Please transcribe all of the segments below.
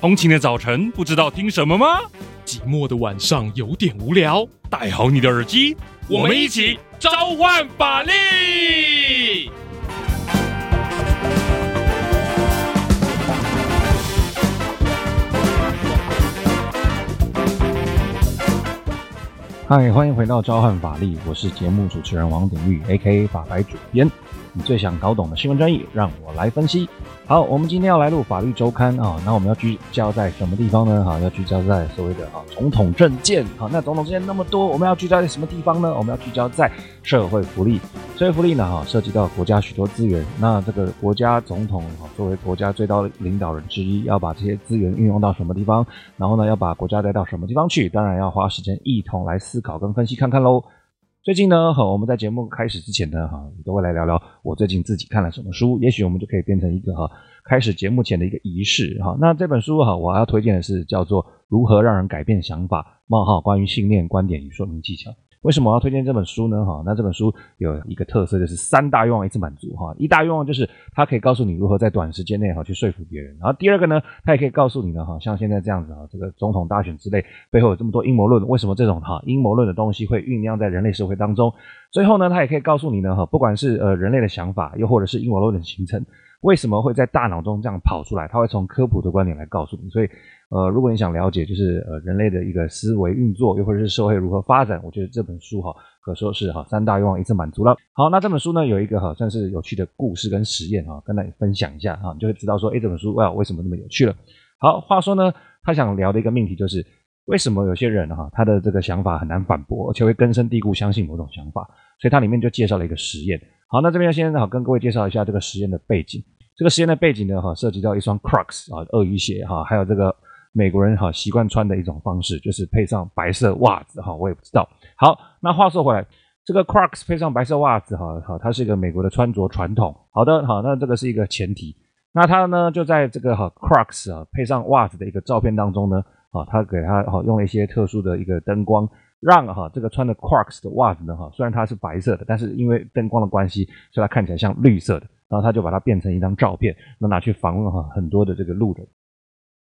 通勤的早晨不知道听什么吗？寂寞的晚上有点无聊，戴好你的耳机，我们一起召唤法力！嗨，欢迎回到召唤法力，我是节目主持人王鼎玉，A.K.A. 法白主编。你最想搞懂的新闻专业，让我来分析。好，我们今天要来录法律周刊啊，那我们要聚焦在什么地方呢？哈，要聚焦在所谓的啊总统政见。好，那总统政见那么多，我们要聚焦在什么地方呢？我们要聚焦在社会福利。社会福利呢，哈，涉及到国家许多资源。那这个国家总统啊，作为国家最高领导人之一，要把这些资源运用到什么地方？然后呢，要把国家带到什么地方去？当然要花时间一同来思考跟分析看看喽。最近呢，哈，我们在节目开始之前呢，哈，都会来聊聊我最近自己看了什么书，也许我们就可以变成一个哈，开始节目前的一个仪式，哈。那这本书哈，我要推荐的是叫做《如何让人改变想法：冒号关于信念、观点与说明技巧》。为什么我要推荐这本书呢？哈，那这本书有一个特色，就是三大愿望一次满足。哈，一大愿望就是它可以告诉你如何在短时间内哈去说服别人。然后第二个呢，它也可以告诉你呢，哈，像现在这样子啊，这个总统大选之类背后有这么多阴谋论，为什么这种哈阴谋论的东西会酝酿在人类社会当中？最后呢，它也可以告诉你呢，哈，不管是呃人类的想法，又或者是阴谋论的形成。为什么会在大脑中这样跑出来？他会从科普的观点来告诉你。所以，呃，如果你想了解就是呃人类的一个思维运作，又或者是社会如何发展，我觉得这本书哈可说是哈三大愿望一次满足了。好，那这本书呢有一个哈算是有趣的故事跟实验哈，跟大家分享一下哈，你就会知道说，诶，这本书哇为什么那么有趣了。好，话说呢，他想聊的一个命题就是为什么有些人哈他的这个想法很难反驳，而且会根深蒂固相信某种想法。所以它里面就介绍了一个实验。好，那这边要先好跟各位介绍一下这个实验的背景。这个实验的背景呢，哈，涉及到一双 Crocs 啊，鳄鱼鞋哈，还有这个美国人哈习惯穿的一种方式，就是配上白色袜子哈，我也不知道。好，那话说回来，这个 Crocs 配上白色袜子哈，哈，它是一个美国的穿着传统。好的，好，那这个是一个前提。那他呢，就在这个哈 Crocs 啊配上袜子的一个照片当中呢，啊，他给他哈用了一些特殊的一个灯光。让哈这个穿的 Crocs 的袜子呢哈，虽然它是白色的，但是因为灯光的关系，所以它看起来像绿色的。然后他就把它变成一张照片，那拿去访问哈很多的这个路人。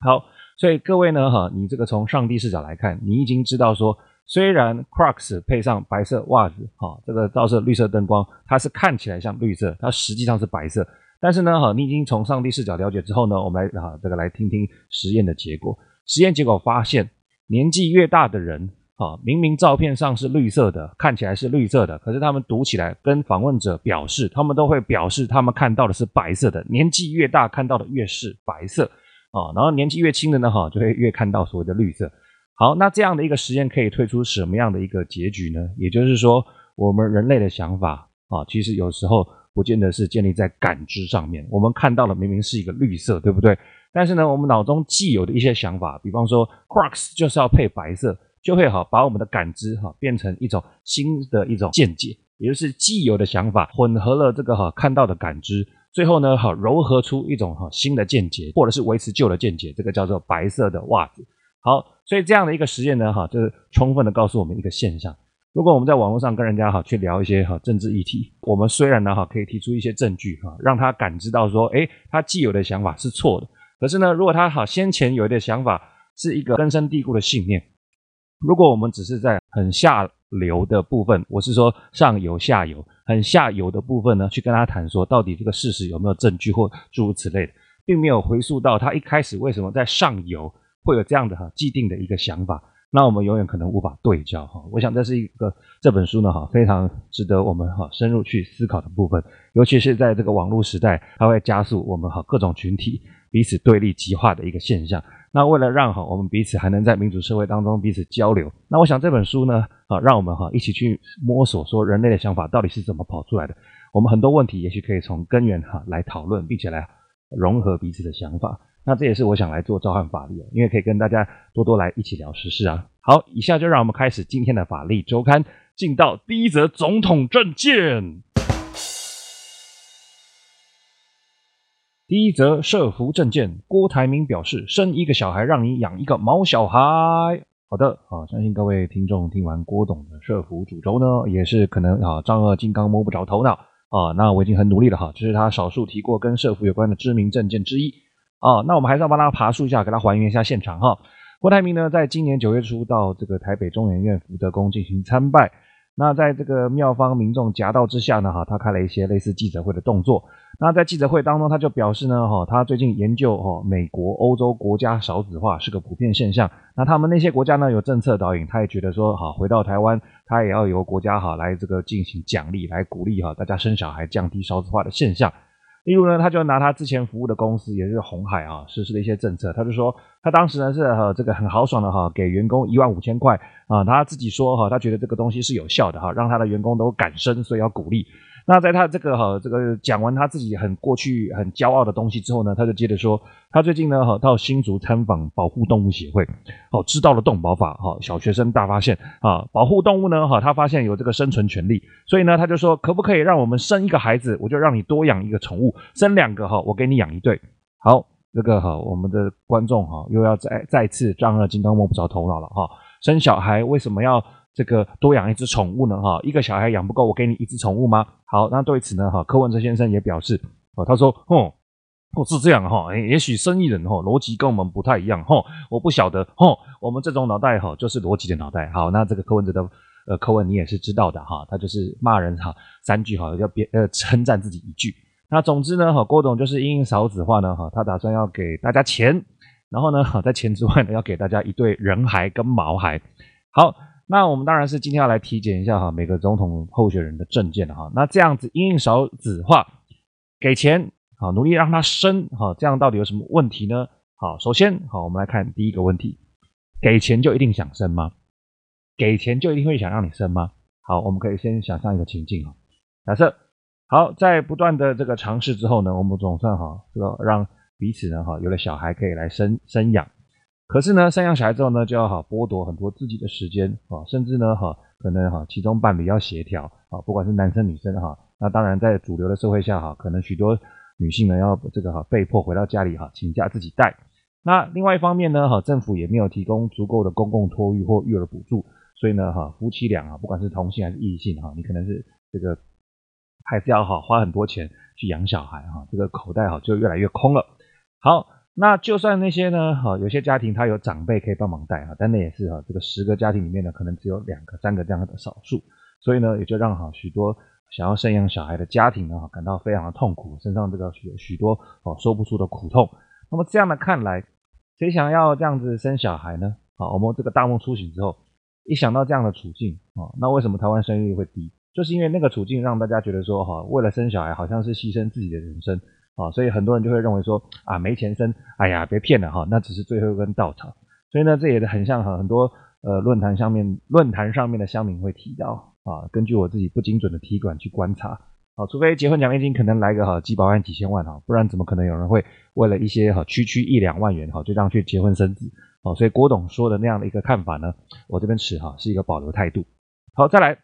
好，所以各位呢哈，你这个从上帝视角来看，你已经知道说，虽然 Crocs 配上白色袜子哈，这个照射绿色灯光，它是看起来像绿色，它实际上是白色。但是呢哈，你已经从上帝视角了解之后呢，我们来哈这个来听听实验的结果。实验结果发现，年纪越大的人。啊，明明照片上是绿色的，看起来是绿色的，可是他们读起来跟访问者表示，他们都会表示他们看到的是白色的。年纪越大，看到的越是白色啊，然后年纪越轻的呢，哈，就会越看到所谓的绿色。好，那这样的一个实验可以推出什么样的一个结局呢？也就是说，我们人类的想法啊，其实有时候不见得是建立在感知上面。我们看到了明明是一个绿色，对不对？但是呢，我们脑中既有的一些想法，比方说，Crocs 就是要配白色。就会哈把我们的感知哈变成一种新的一种见解，也就是既有的想法混合了这个哈看到的感知，最后呢哈糅合出一种哈新的见解，或者是维持旧的见解，这个叫做白色的袜子。好，所以这样的一个实验呢哈，就是充分的告诉我们一个现象：如果我们在网络上跟人家哈去聊一些哈政治议题，我们虽然呢哈可以提出一些证据哈，让他感知到说，诶，他既有的想法是错的，可是呢，如果他哈先前有的想法是一个根深蒂固的信念。如果我们只是在很下流的部分，我是说上游、下游，很下游的部分呢，去跟他谈说到底这个事实有没有证据或诸如此类的，并没有回溯到他一开始为什么在上游会有这样的哈既定的一个想法，那我们永远可能无法对焦哈。我想这是一个这本书呢哈非常值得我们哈深入去思考的部分，尤其是在这个网络时代，它会加速我们哈各种群体彼此对立极化的一个现象。那为了让哈我们彼此还能在民主社会当中彼此交流，那我想这本书呢，啊，让我们哈一起去摸索说人类的想法到底是怎么跑出来的。我们很多问题也许可以从根源哈来讨论，并且来融合彼此的想法。那这也是我想来做召唤法力，因为可以跟大家多多来一起聊时事啊。好，以下就让我们开始今天的法历周刊，进到第一则总统政见。第一则社福政见，郭台铭表示，生一个小孩让你养一个毛小孩。好的，啊，相信各位听众听完郭董的社福主轴呢，也是可能啊，丈二金刚摸不着头脑啊。那我已经很努力了哈，这是他少数提过跟社福有关的知名政见之一。啊，那我们还是要帮他爬树一下，给他还原一下现场哈。郭台铭呢，在今年九月初到这个台北中研院福德宫进行参拜。那在这个妙方民众夹道之下呢，哈，他开了一些类似记者会的动作。那在记者会当中，他就表示呢，哈，他最近研究哈，美国、欧洲国家少子化是个普遍现象。那他们那些国家呢，有政策导引，他也觉得说，哈，回到台湾，他也要由国家哈来这个进行奖励，来鼓励哈大家生小孩，降低少子化的现象。例如呢，他就拿他之前服务的公司，也是红海啊，实施的一些政策，他就说，他当时呢是哈这个很豪爽的哈，给员工一万五千块啊，他自己说哈，他觉得这个东西是有效的哈，让他的员工都敢生，所以要鼓励。那在他这个哈这个讲完他自己很过去很骄傲的东西之后呢，他就接着说，他最近呢哈到新竹参访保护动物协会，哦知道了动保法哈，小学生大发现啊，保护动物呢哈，他发现有这个生存权利，所以呢他就说可不可以让我们生一个孩子，我就让你多养一个宠物，生两个哈，我给你养一对。好，这个哈我们的观众哈又要再再次丈二金刚摸不着头脑了哈，生小孩为什么要？这个多养一只宠物呢？哈，一个小孩养不够，我给你一只宠物吗？好，那对此呢，哈，柯文哲先生也表示，哦，他说，哦，哦是这样哈，也许生意人哈逻辑跟我们不太一样哈，我不晓得哈，我们这种脑袋哈就是逻辑的脑袋。好，那这个柯文哲的呃柯文你也是知道的哈，他就是骂人哈三句哈要别呃称赞自己一句。那总之呢，哈郭董就是因应少子化呢哈，他打算要给大家钱，然后呢，哈在钱之外呢要给大家一对人孩跟毛孩。好。那我们当然是今天要来体检一下哈，每个总统候选人的政见哈。那这样子因应少子化，给钱好，努力让他生好，这样到底有什么问题呢？好，首先好，我们来看第一个问题，给钱就一定想生吗？给钱就一定会想让你生吗？好，我们可以先想象一个情境啊，假设好，在不断的这个尝试之后呢，我们总算哈这个让彼此呢哈有了小孩可以来生生养。可是呢，生养小孩之后呢，就要哈剥夺很多自己的时间啊，甚至呢哈可能哈其中伴侣要协调啊，不管是男生女生哈，那当然在主流的社会下哈，可能许多女性呢要这个哈被迫回到家里哈请假自己带。那另外一方面呢哈，政府也没有提供足够的公共托育或育儿补助，所以呢哈夫妻俩啊，不管是同性还是异性哈，你可能是这个还是要哈花很多钱去养小孩哈，这个口袋哈就越来越空了。好。那就算那些呢，哈，有些家庭他有长辈可以帮忙带哈，但那也是哈，这个十个家庭里面呢，可能只有两个、三个这样的少数，所以呢，也就让哈许多想要生养小孩的家庭呢，感到非常的痛苦，身上这个许许多哦说不出的苦痛。那么这样的看来，谁想要这样子生小孩呢？好，我们这个大梦初醒之后，一想到这样的处境啊，那为什么台湾生育率会低？就是因为那个处境让大家觉得说，哈，为了生小孩，好像是牺牲自己的人生。啊，所以很多人就会认为说啊，没钱生，哎呀，别骗了哈，那只是最后一根稻草。所以呢，这也很像哈，很多呃论坛上面论坛上面的乡民会提到啊，根据我自己不精准的体感去观察，啊，除非结婚奖励金可能来个哈几百万几千万哈，不然怎么可能有人会为了一些哈区区一两万元哈就这样去结婚生子？哦，所以郭董说的那样的一个看法呢，我这边持哈是一个保留态度。好，再来，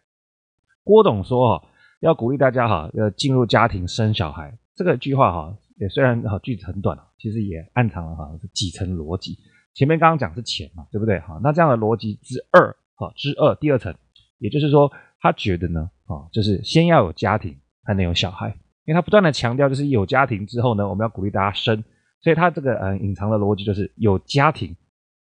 郭董说哈要鼓励大家哈要进入家庭生小孩。这个句话哈，也虽然哈句子很短，其实也暗藏了哈几层逻辑。前面刚刚讲是钱嘛，对不对哈？那这样的逻辑之二哈之二第二层，也就是说他觉得呢啊，就是先要有家庭才能有小孩，因为他不断的强调就是有家庭之后呢，我们要鼓励大家生，所以他这个嗯隐藏的逻辑就是有家庭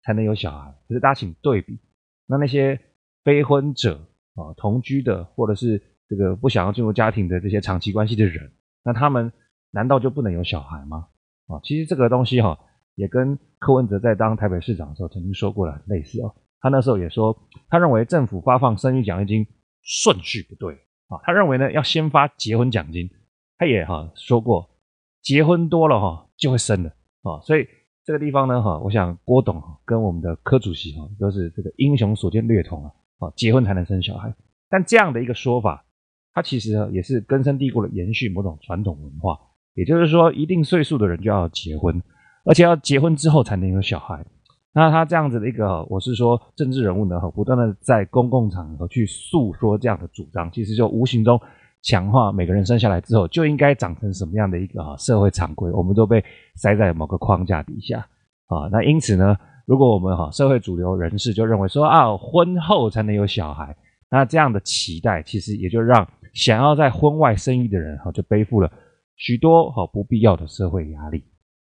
才能有小孩。可是大家请对比，那那些非婚者啊同居的，或者是这个不想要进入家庭的这些长期关系的人，那他们。难道就不能有小孩吗？啊，其实这个东西哈，也跟柯文哲在当台北市长的时候曾经说过的很类似哦。他那时候也说，他认为政府发放生育奖励金顺序不对啊，他认为呢要先发结婚奖金。他也哈说过，结婚多了哈就会生了啊，所以这个地方呢哈，我想郭董跟我们的柯主席哈都是这个英雄所见略同啊，啊，结婚才能生小孩。但这样的一个说法，它其实也是根深蒂固的延续某种传统文化。也就是说，一定岁数的人就要结婚，而且要结婚之后才能有小孩。那他这样子的一个，我是说政治人物呢，不断的在公共场合去诉说这样的主张，其实就无形中强化每个人生下来之后就应该长成什么样的一个社会常规，我们都被塞在某个框架底下啊。那因此呢，如果我们哈社会主流人士就认为说啊，婚后才能有小孩，那这样的期待其实也就让想要在婚外生育的人哈就背负了。许多哈不必要的社会压力，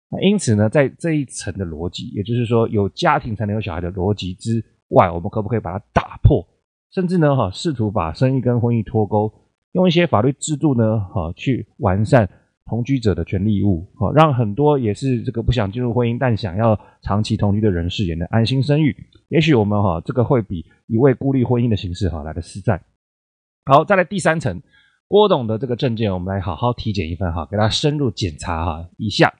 那因此呢，在这一层的逻辑，也就是说有家庭才能有小孩的逻辑之外，我们可不可以把它打破？甚至呢，哈，试图把生育跟婚姻脱钩，用一些法律制度呢，哈，去完善同居者的权利义务，哈，让很多也是这个不想进入婚姻但想要长期同居的人士也能安心生育。也许我们哈，这个会比一味孤立婚姻的形式哈来的实在。好，再来第三层，郭董的这个证件，我们来好好体检一番哈，给他深入检查哈。以下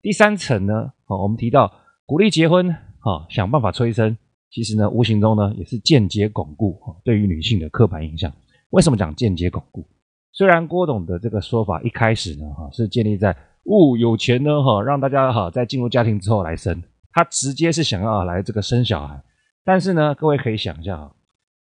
第三层呢，好，我们提到鼓励结婚，哈，想办法催生。其实呢，无形中呢，也是间接巩固对于女性的刻板印象。为什么讲间接巩固？虽然郭董的这个说法一开始呢，哈，是建立在哦有钱呢，哈，让大家哈在进入家庭之后来生，他直接是想要来这个生小孩。但是呢，各位可以想一下啊，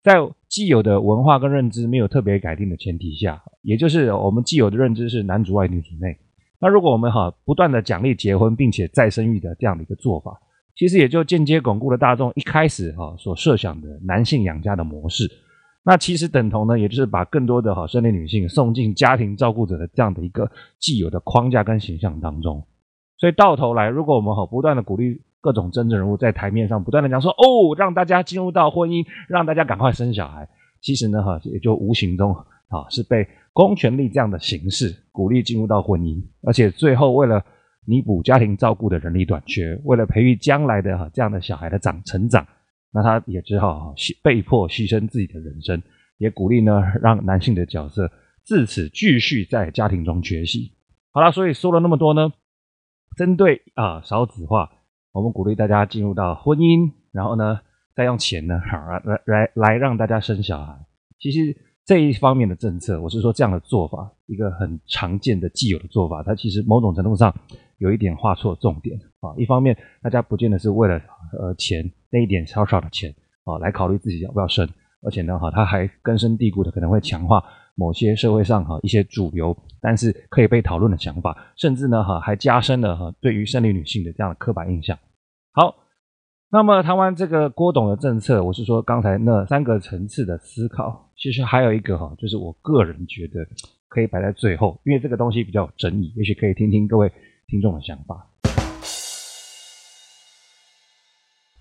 在既有的文化跟认知没有特别改定的前提下，也就是我们既有的认知是男主外女主内。那如果我们哈不断的奖励结婚并且再生育的这样的一个做法，其实也就间接巩固了大众一开始哈所设想的男性养家的模式，那其实等同呢，也就是把更多的哈生理女性送进家庭照顾者的这样的一个既有的框架跟形象当中。所以到头来，如果我们哈不断的鼓励各种政治人物在台面上不断的讲说哦，让大家进入到婚姻，让大家赶快生小孩，其实呢哈也就无形中啊是被公权力这样的形式鼓励进入到婚姻，而且最后为了。弥补家庭照顾的人力短缺，为了培育将来的哈这样的小孩的长成长，那他也只好被迫牺牲自己的人生，也鼓励呢让男性的角色自此继续在家庭中缺席。好了，所以说了那么多呢，针对啊少子化，我们鼓励大家进入到婚姻，然后呢再用钱呢好来来来让大家生小孩。其实这一方面的政策，我是说这样的做法，一个很常见的既有的做法，它其实某种程度上。有一点画错重点啊！一方面，大家不见得是为了呃钱那一点小小的钱啊来考虑自己要不要生，而且呢哈，它还根深蒂固的可能会强化某些社会上哈一些主流但是可以被讨论的想法，甚至呢哈还加深了哈对于生理女性的这样的刻板印象。好，那么谈完这个郭董的政策，我是说刚才那三个层次的思考，其实还有一个哈，就是我个人觉得可以摆在最后，因为这个东西比较有争议，也许可以听听各位。听众的想法。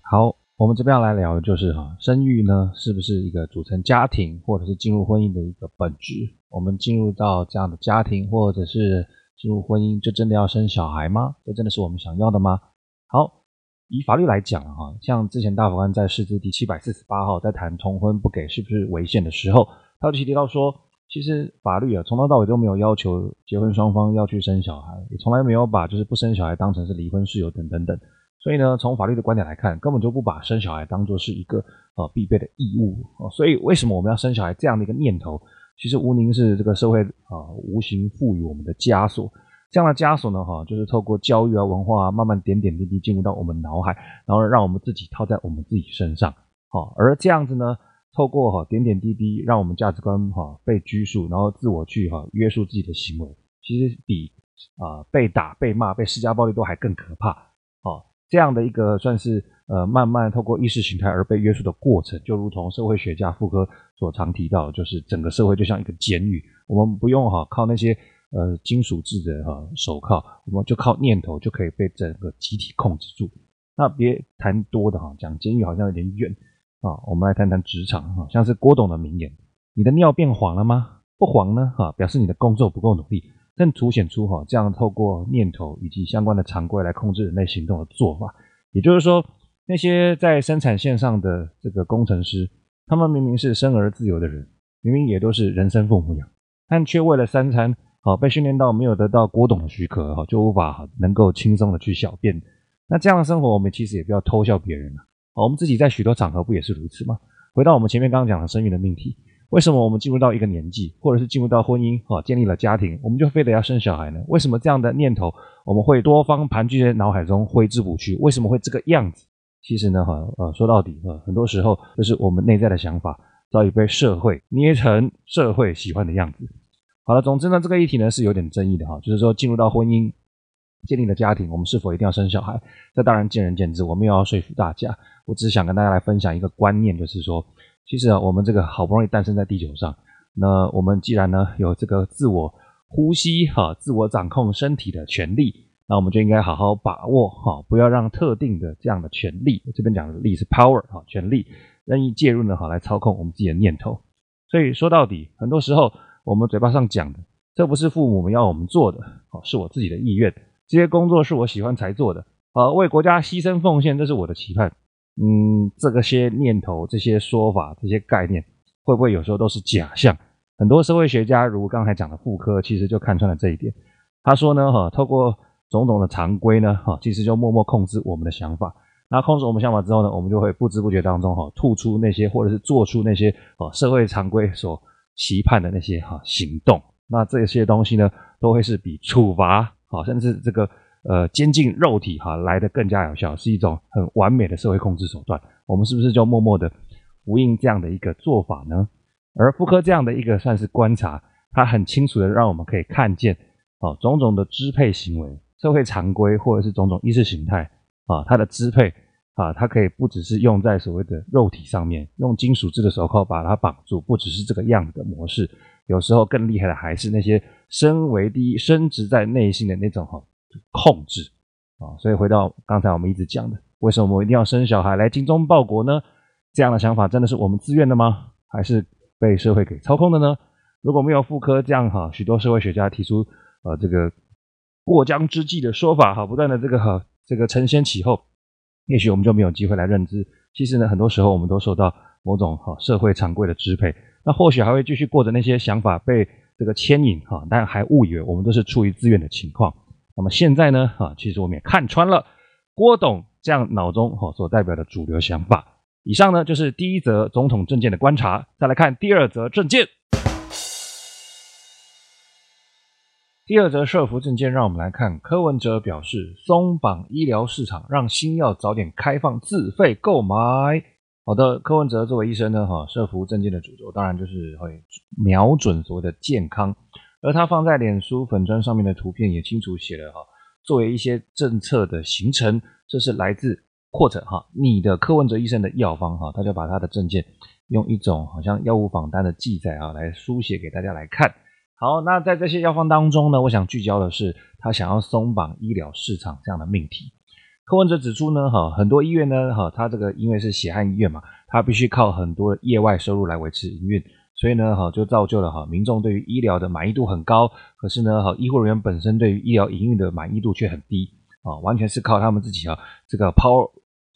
好，我们这边要来聊的就是哈，生育呢是不是一个组成家庭或者是进入婚姻的一个本质？我们进入到这样的家庭或者是进入婚姻，就真的要生小孩吗？这真的是我们想要的吗？好，以法律来讲哈，像之前大法官在释字第七百四十八号在谈同婚不给是不是违宪的时候，他就提到说。其实法律啊，从头到尾都没有要求结婚双方要去生小孩，也从来没有把就是不生小孩当成是离婚事由等等等。所以呢，从法律的观点来看，根本就不把生小孩当作是一个呃必备的义务。所以为什么我们要生小孩这样的一个念头，其实无宁是这个社会啊无形赋予我们的枷锁。这样的枷锁呢，哈，就是透过教育啊、文化啊，慢慢点点滴滴进入到我们脑海，然后让我们自己套在我们自己身上。好，而这样子呢。透过哈点点滴滴，让我们价值观哈被拘束，然后自我去哈约束自己的行为，其实比啊被打、被骂、被施加暴力都还更可怕。这样的一个算是呃慢慢透过意识形态而被约束的过程，就如同社会学家傅柯所常提到，就是整个社会就像一个监狱，我们不用哈靠那些呃金属制的哈手铐，我们就靠念头就可以被整个集体控制住。那别谈多的哈，讲监狱好像有点远。啊，我们来谈谈职场哈，像是郭董的名言：“你的尿变黄了吗？不黄呢？哈，表示你的工作不够努力。”更凸显出哈，这样透过念头以及相关的常规来控制人类行动的做法。也就是说，那些在生产线上的这个工程师，他们明明是生而自由的人，明明也都是人生父母养，但却为了三餐，好被训练到没有得到郭董的许可，哈，就无法能够轻松的去小便。那这样的生活，我们其实也不要偷笑别人了。我们自己在许多场合不也是如此吗？回到我们前面刚刚讲的生育的命题，为什么我们进入到一个年纪，或者是进入到婚姻，哈，建立了家庭，我们就非得要生小孩呢？为什么这样的念头我们会多方盘踞在脑海中挥之不去？为什么会这个样子？其实呢，哈，呃，说到底，呃，很多时候就是我们内在的想法早已被社会捏成社会喜欢的样子。好了，总之呢，这个议题呢是有点争议的哈，就是说进入到婚姻。建立了家庭，我们是否一定要生小孩？这当然见仁见智。我们又要说服大家，我只是想跟大家来分享一个观念，就是说，其实啊，我们这个好不容易诞生在地球上，那我们既然呢有这个自我呼吸哈、自我掌控身体的权利，那我们就应该好好把握哈，不要让特定的这样的权利，这边讲的力是 power 哈，权力任意介入呢，好来操控我们自己的念头。所以说到底，很多时候我们嘴巴上讲的，这不是父母要我们做的，哦，是我自己的意愿。这些工作是我喜欢才做的，啊，为国家牺牲奉献，这是我的期盼。嗯，这个些念头、这些说法、这些概念，会不会有时候都是假象？很多社会学家，如刚才讲的傅柯，其实就看穿了这一点。他说呢，哈，透过种种的常规呢，哈，其实就默默控制我们的想法。那控制我们想法之后呢，我们就会不知不觉当中，哈，吐出那些或者是做出那些，哦，社会常规所期盼的那些，哈，行动。那这些东西呢，都会是比处罚。好，甚至这个呃，监禁肉体哈，来的更加有效，是一种很完美的社会控制手段。我们是不是就默默的呼应这样的一个做法呢？而妇科这样的一个算是观察，它很清楚的让我们可以看见，哦，种种的支配行为、社会常规或者是种种意识形态啊，它的支配啊，它可以不只是用在所谓的肉体上面，用金属制的手铐把它绑住，不只是这个样的模式。有时候更厉害的还是那些身为第一、深植在内心的那种哈控制啊。所以回到刚才我们一直讲的，为什么我们一定要生小孩来精忠报国呢？这样的想法真的是我们自愿的吗？还是被社会给操控的呢？如果没有妇科这样哈，许多社会学家提出呃这个过江之鲫的说法哈，不断的这个哈这个承先启后，也许我们就没有机会来认知。其实呢，很多时候我们都受到某种哈社会常规的支配。那或许还会继续过着那些想法被这个牵引哈，但还误以为我们都是出于自愿的情况。那么现在呢哈，其实我们也看穿了郭董这样脑中哈所代表的主流想法。以上呢就是第一则总统政见的观察，再来看第二则政见。第二则社福政见，让我们来看柯文哲表示松绑医疗市场，让新药早点开放自费购买。好的，柯文哲作为医生呢，哈，社福政见的主轴当然就是会瞄准所谓的健康，而他放在脸书粉砖上面的图片也清楚写了哈，作为一些政策的形成，这是来自或者哈你的柯文哲医生的药方哈，他就把他的证件用一种好像药物榜单的记载啊来书写给大家来看。好，那在这些药方当中呢，我想聚焦的是他想要松绑医疗市场这样的命题。柯文哲指出呢，哈，很多医院呢，哈，他这个因为是血汗医院嘛，他必须靠很多业外收入来维持营运，所以呢，哈，就造就了哈，民众对于医疗的满意度很高，可是呢，哈，医护人员本身对于医疗营运的满意度却很低，啊，完全是靠他们自己啊，这个抛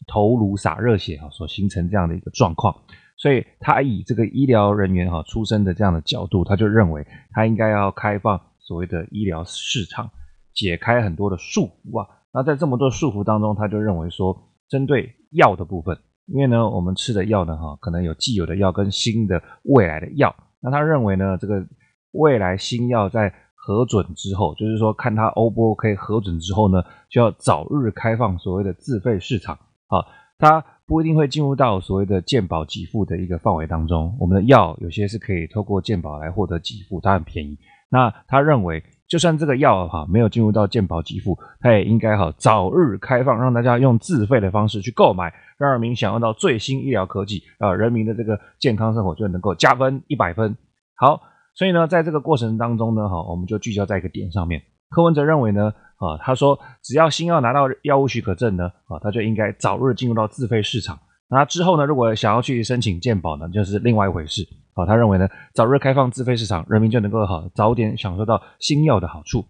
头颅洒热血啊，所形成这样的一个状况，所以他以这个医疗人员哈出身的这样的角度，他就认为他应该要开放所谓的医疗市场，解开很多的束缚啊。那在这么多束缚当中，他就认为说，针对药的部分，因为呢，我们吃的药呢，哈，可能有既有的药跟新的未来的药。那他认为呢，这个未来新药在核准之后，就是说看他 O 不 OK 核准之后呢，就要早日开放所谓的自费市场。好，它不一定会进入到所谓的健保给付的一个范围当中。我们的药有些是可以透过健保来获得给付，它很便宜。那他认为。就算这个药哈没有进入到健保给付，它也应该哈早日开放，让大家用自费的方式去购买，让人民享用到最新医疗科技啊，人民的这个健康生活就能够加分一百分。好，所以呢，在这个过程当中呢，哈，我们就聚焦在一个点上面。柯文哲认为呢，啊，他说只要新药拿到药物许可证呢，啊，他就应该早日进入到自费市场。那之后呢，如果想要去申请健保呢，就是另外一回事。好，他认为呢，早日开放自费市场，人民就能够哈早点享受到新药的好处。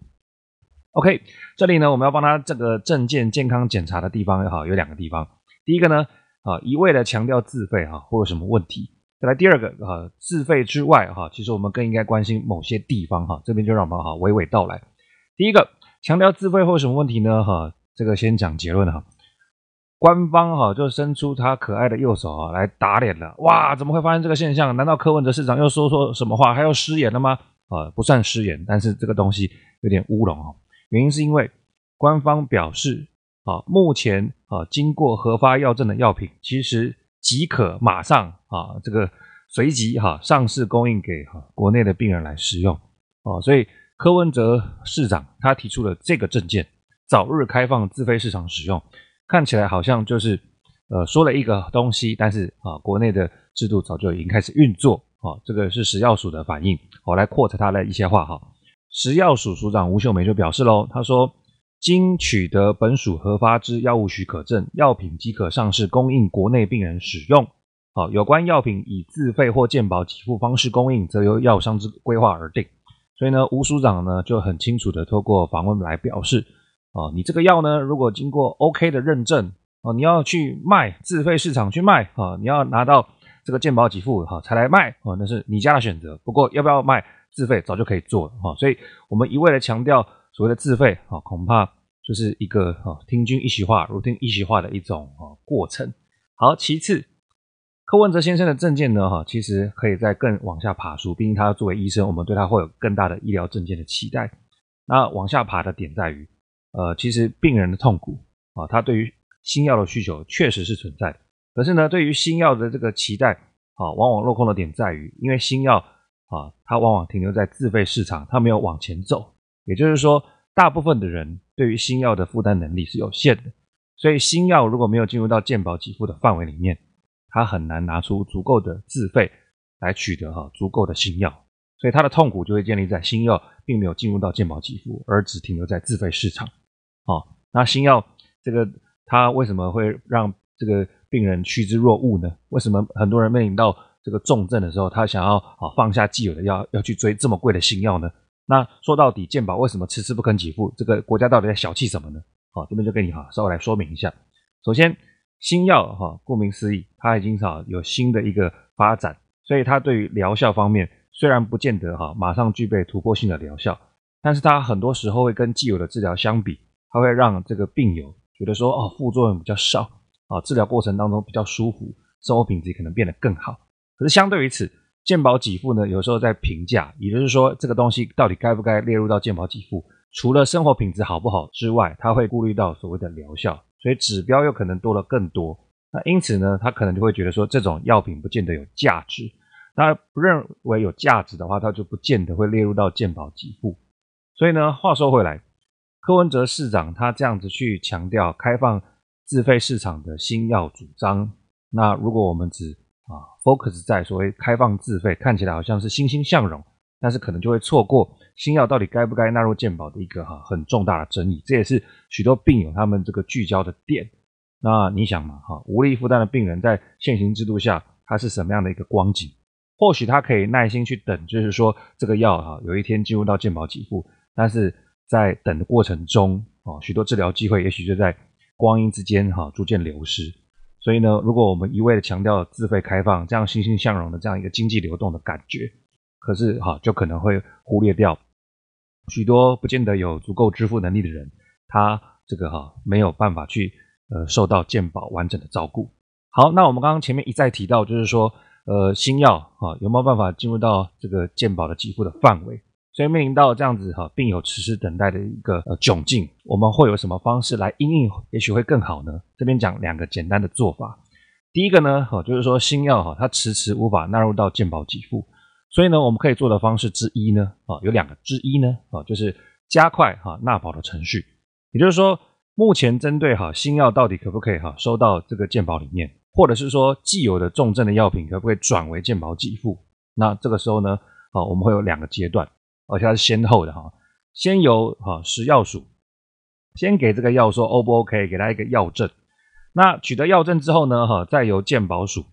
OK，这里呢，我们要帮他这个证件健康检查的地方，好有两个地方。第一个呢，啊，一味的强调自费哈，会有什么问题？再来第二个啊，自费之外哈，其实我们更应该关心某些地方哈。这边就让我们哈娓娓道来。第一个，强调自费会有什么问题呢？哈，这个先讲结论哈。官方哈就伸出他可爱的右手啊来打脸了，哇！怎么会发生这个现象？难道柯文哲市长又说错什么话，还要失言了吗？啊，不算失言，但是这个东西有点乌龙啊。原因是因为官方表示啊，目前啊经过核发药证的药品，其实即可马上啊这个随即哈上市供应给哈国内的病人来使用哦。所以柯文哲市长他提出了这个政见，早日开放自费市场使用。看起来好像就是，呃，说了一个东西，但是啊，国内的制度早就已经开始运作，啊，这个是食药署的反应。我来扩展他的一些话哈。食药署署长吴秀梅就表示喽，他说，经取得本署核发之药物许可证，药品即可上市供应国内病人使用。好，有关药品以自费或健保给付方式供应，则由药商之规划而定。所以呢，吴署长呢就很清楚的透过访问来表示，哦，你这个药呢，如果经过 OK 的认证，哦，你要去卖自费市场去卖，啊，你要拿到这个健保给付，哈，才来卖，哦，那是你家的选择。不过要不要卖自费，早就可以做了，哈。所以我们一味的强调所谓的自费，哈，恐怕就是一个哈听君一席话，如听一席话的一种啊过程。好，其次。柯文哲先生的证件呢，哈，其实可以再更往下爬梳。毕竟他作为医生，我们对他会有更大的医疗证件的期待。那往下爬的点在于，呃，其实病人的痛苦啊，他对于新药的需求确实是存在的。可是呢，对于新药的这个期待啊，往往落空的点在于，因为新药啊，它往往停留在自费市场，它没有往前走。也就是说，大部分的人对于新药的负担能力是有限的。所以，新药如果没有进入到健保给付的范围里面，他很难拿出足够的自费来取得哈足够的新药，所以他的痛苦就会建立在新药并没有进入到健保给付，而只停留在自费市场。哦，那新药这个他为什么会让这个病人趋之若鹜呢？为什么很多人面临到这个重症的时候，他想要啊放下既有的药，要去追这么贵的新药呢？那说到底，健保为什么迟迟不肯给付？这个国家到底在小气什么呢？好，这边就跟你哈稍微来说明一下。首先。新药哈，顾名思义，它已经哈有新的一个发展，所以它对于疗效方面虽然不见得哈马上具备突破性的疗效，但是它很多时候会跟既有的治疗相比，它会让这个病友觉得说哦副作用比较少啊，治疗过程当中比较舒服，生活品质可能变得更好。可是相对于此，健保给付呢，有时候在评价，也就是说这个东西到底该不该列入到健保给付，除了生活品质好不好之外，它会顾虑到所谓的疗效。所以指标又可能多了更多，那因此呢，他可能就会觉得说这种药品不见得有价值。他不认为有价值的话，他就不见得会列入到健保给付。所以呢，话说回来，柯文哲市长他这样子去强调开放自费市场的新药主张，那如果我们只啊 focus 在所谓开放自费，看起来好像是欣欣向荣，但是可能就会错过。新药到底该不该纳入健保的一个哈很重大的争议，这也是许多病友他们这个聚焦的点。那你想嘛哈，无力负担的病人在现行制度下，他是什么样的一个光景？或许他可以耐心去等，就是说这个药哈有一天进入到健保给付，但是在等的过程中啊，许多治疗机会也许就在光阴之间哈逐渐流失。所以呢，如果我们一味的强调自费开放，这样欣欣向荣的这样一个经济流动的感觉，可是哈就可能会忽略掉。许多不见得有足够支付能力的人，他这个哈没有办法去呃受到健保完整的照顾。好，那我们刚刚前面一再提到，就是说呃新药哈有没有办法进入到这个健保的给付的范围？所以面临到这样子哈病友迟迟等待的一个呃窘境，我们会有什么方式来应应？也许会更好呢？这边讲两个简单的做法。第一个呢哈就是说新药哈它迟迟无法纳入到健保给付。所以呢，我们可以做的方式之一呢，啊，有两个之一呢，啊，就是加快哈纳保的程序。也就是说，目前针对哈新药到底可不可以哈收到这个健保里面，或者是说既有的重症的药品可不可以转为健保给付？那这个时候呢，啊，我们会有两个阶段，而且它是先后的哈，先由哈食药署先给这个药说 O 不 OK，给他一个药证。那取得药证之后呢，哈，再由健保署。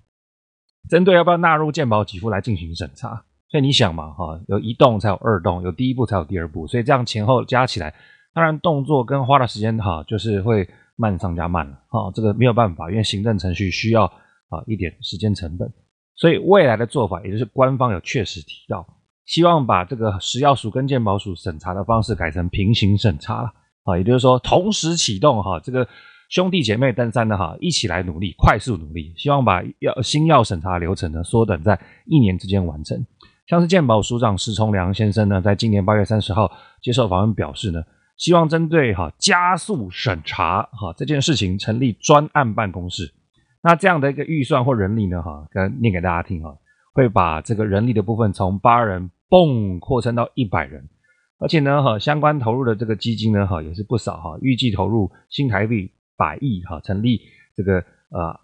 针对要不要纳入健保给付来进行审查，所以你想嘛，哈，有一动才有二动，有第一步才有第二步，所以这样前后加起来，当然动作跟花的时间哈，就是会慢上加慢了，哈，这个没有办法，因为行政程序需要啊一点时间成本，所以未来的做法，也就是官方有确实提到，希望把这个食药署跟健保署审查的方式改成平行审查了，啊，也就是说同时启动哈这个。兄弟姐妹登山的哈，一起来努力，快速努力，希望把药新药审查流程呢缩短在一年之间完成。像是健保署长施崇良先生呢，在今年八月三十号接受访问表示呢，希望针对哈加速审查哈这件事情成立专案办公室。那这样的一个预算或人力呢哈，跟念给大家听哈，会把这个人力的部分从八人蹦扩充到一百人，而且呢哈相关投入的这个基金呢哈也是不少哈，预计投入新台币。百亿哈，成立这个呃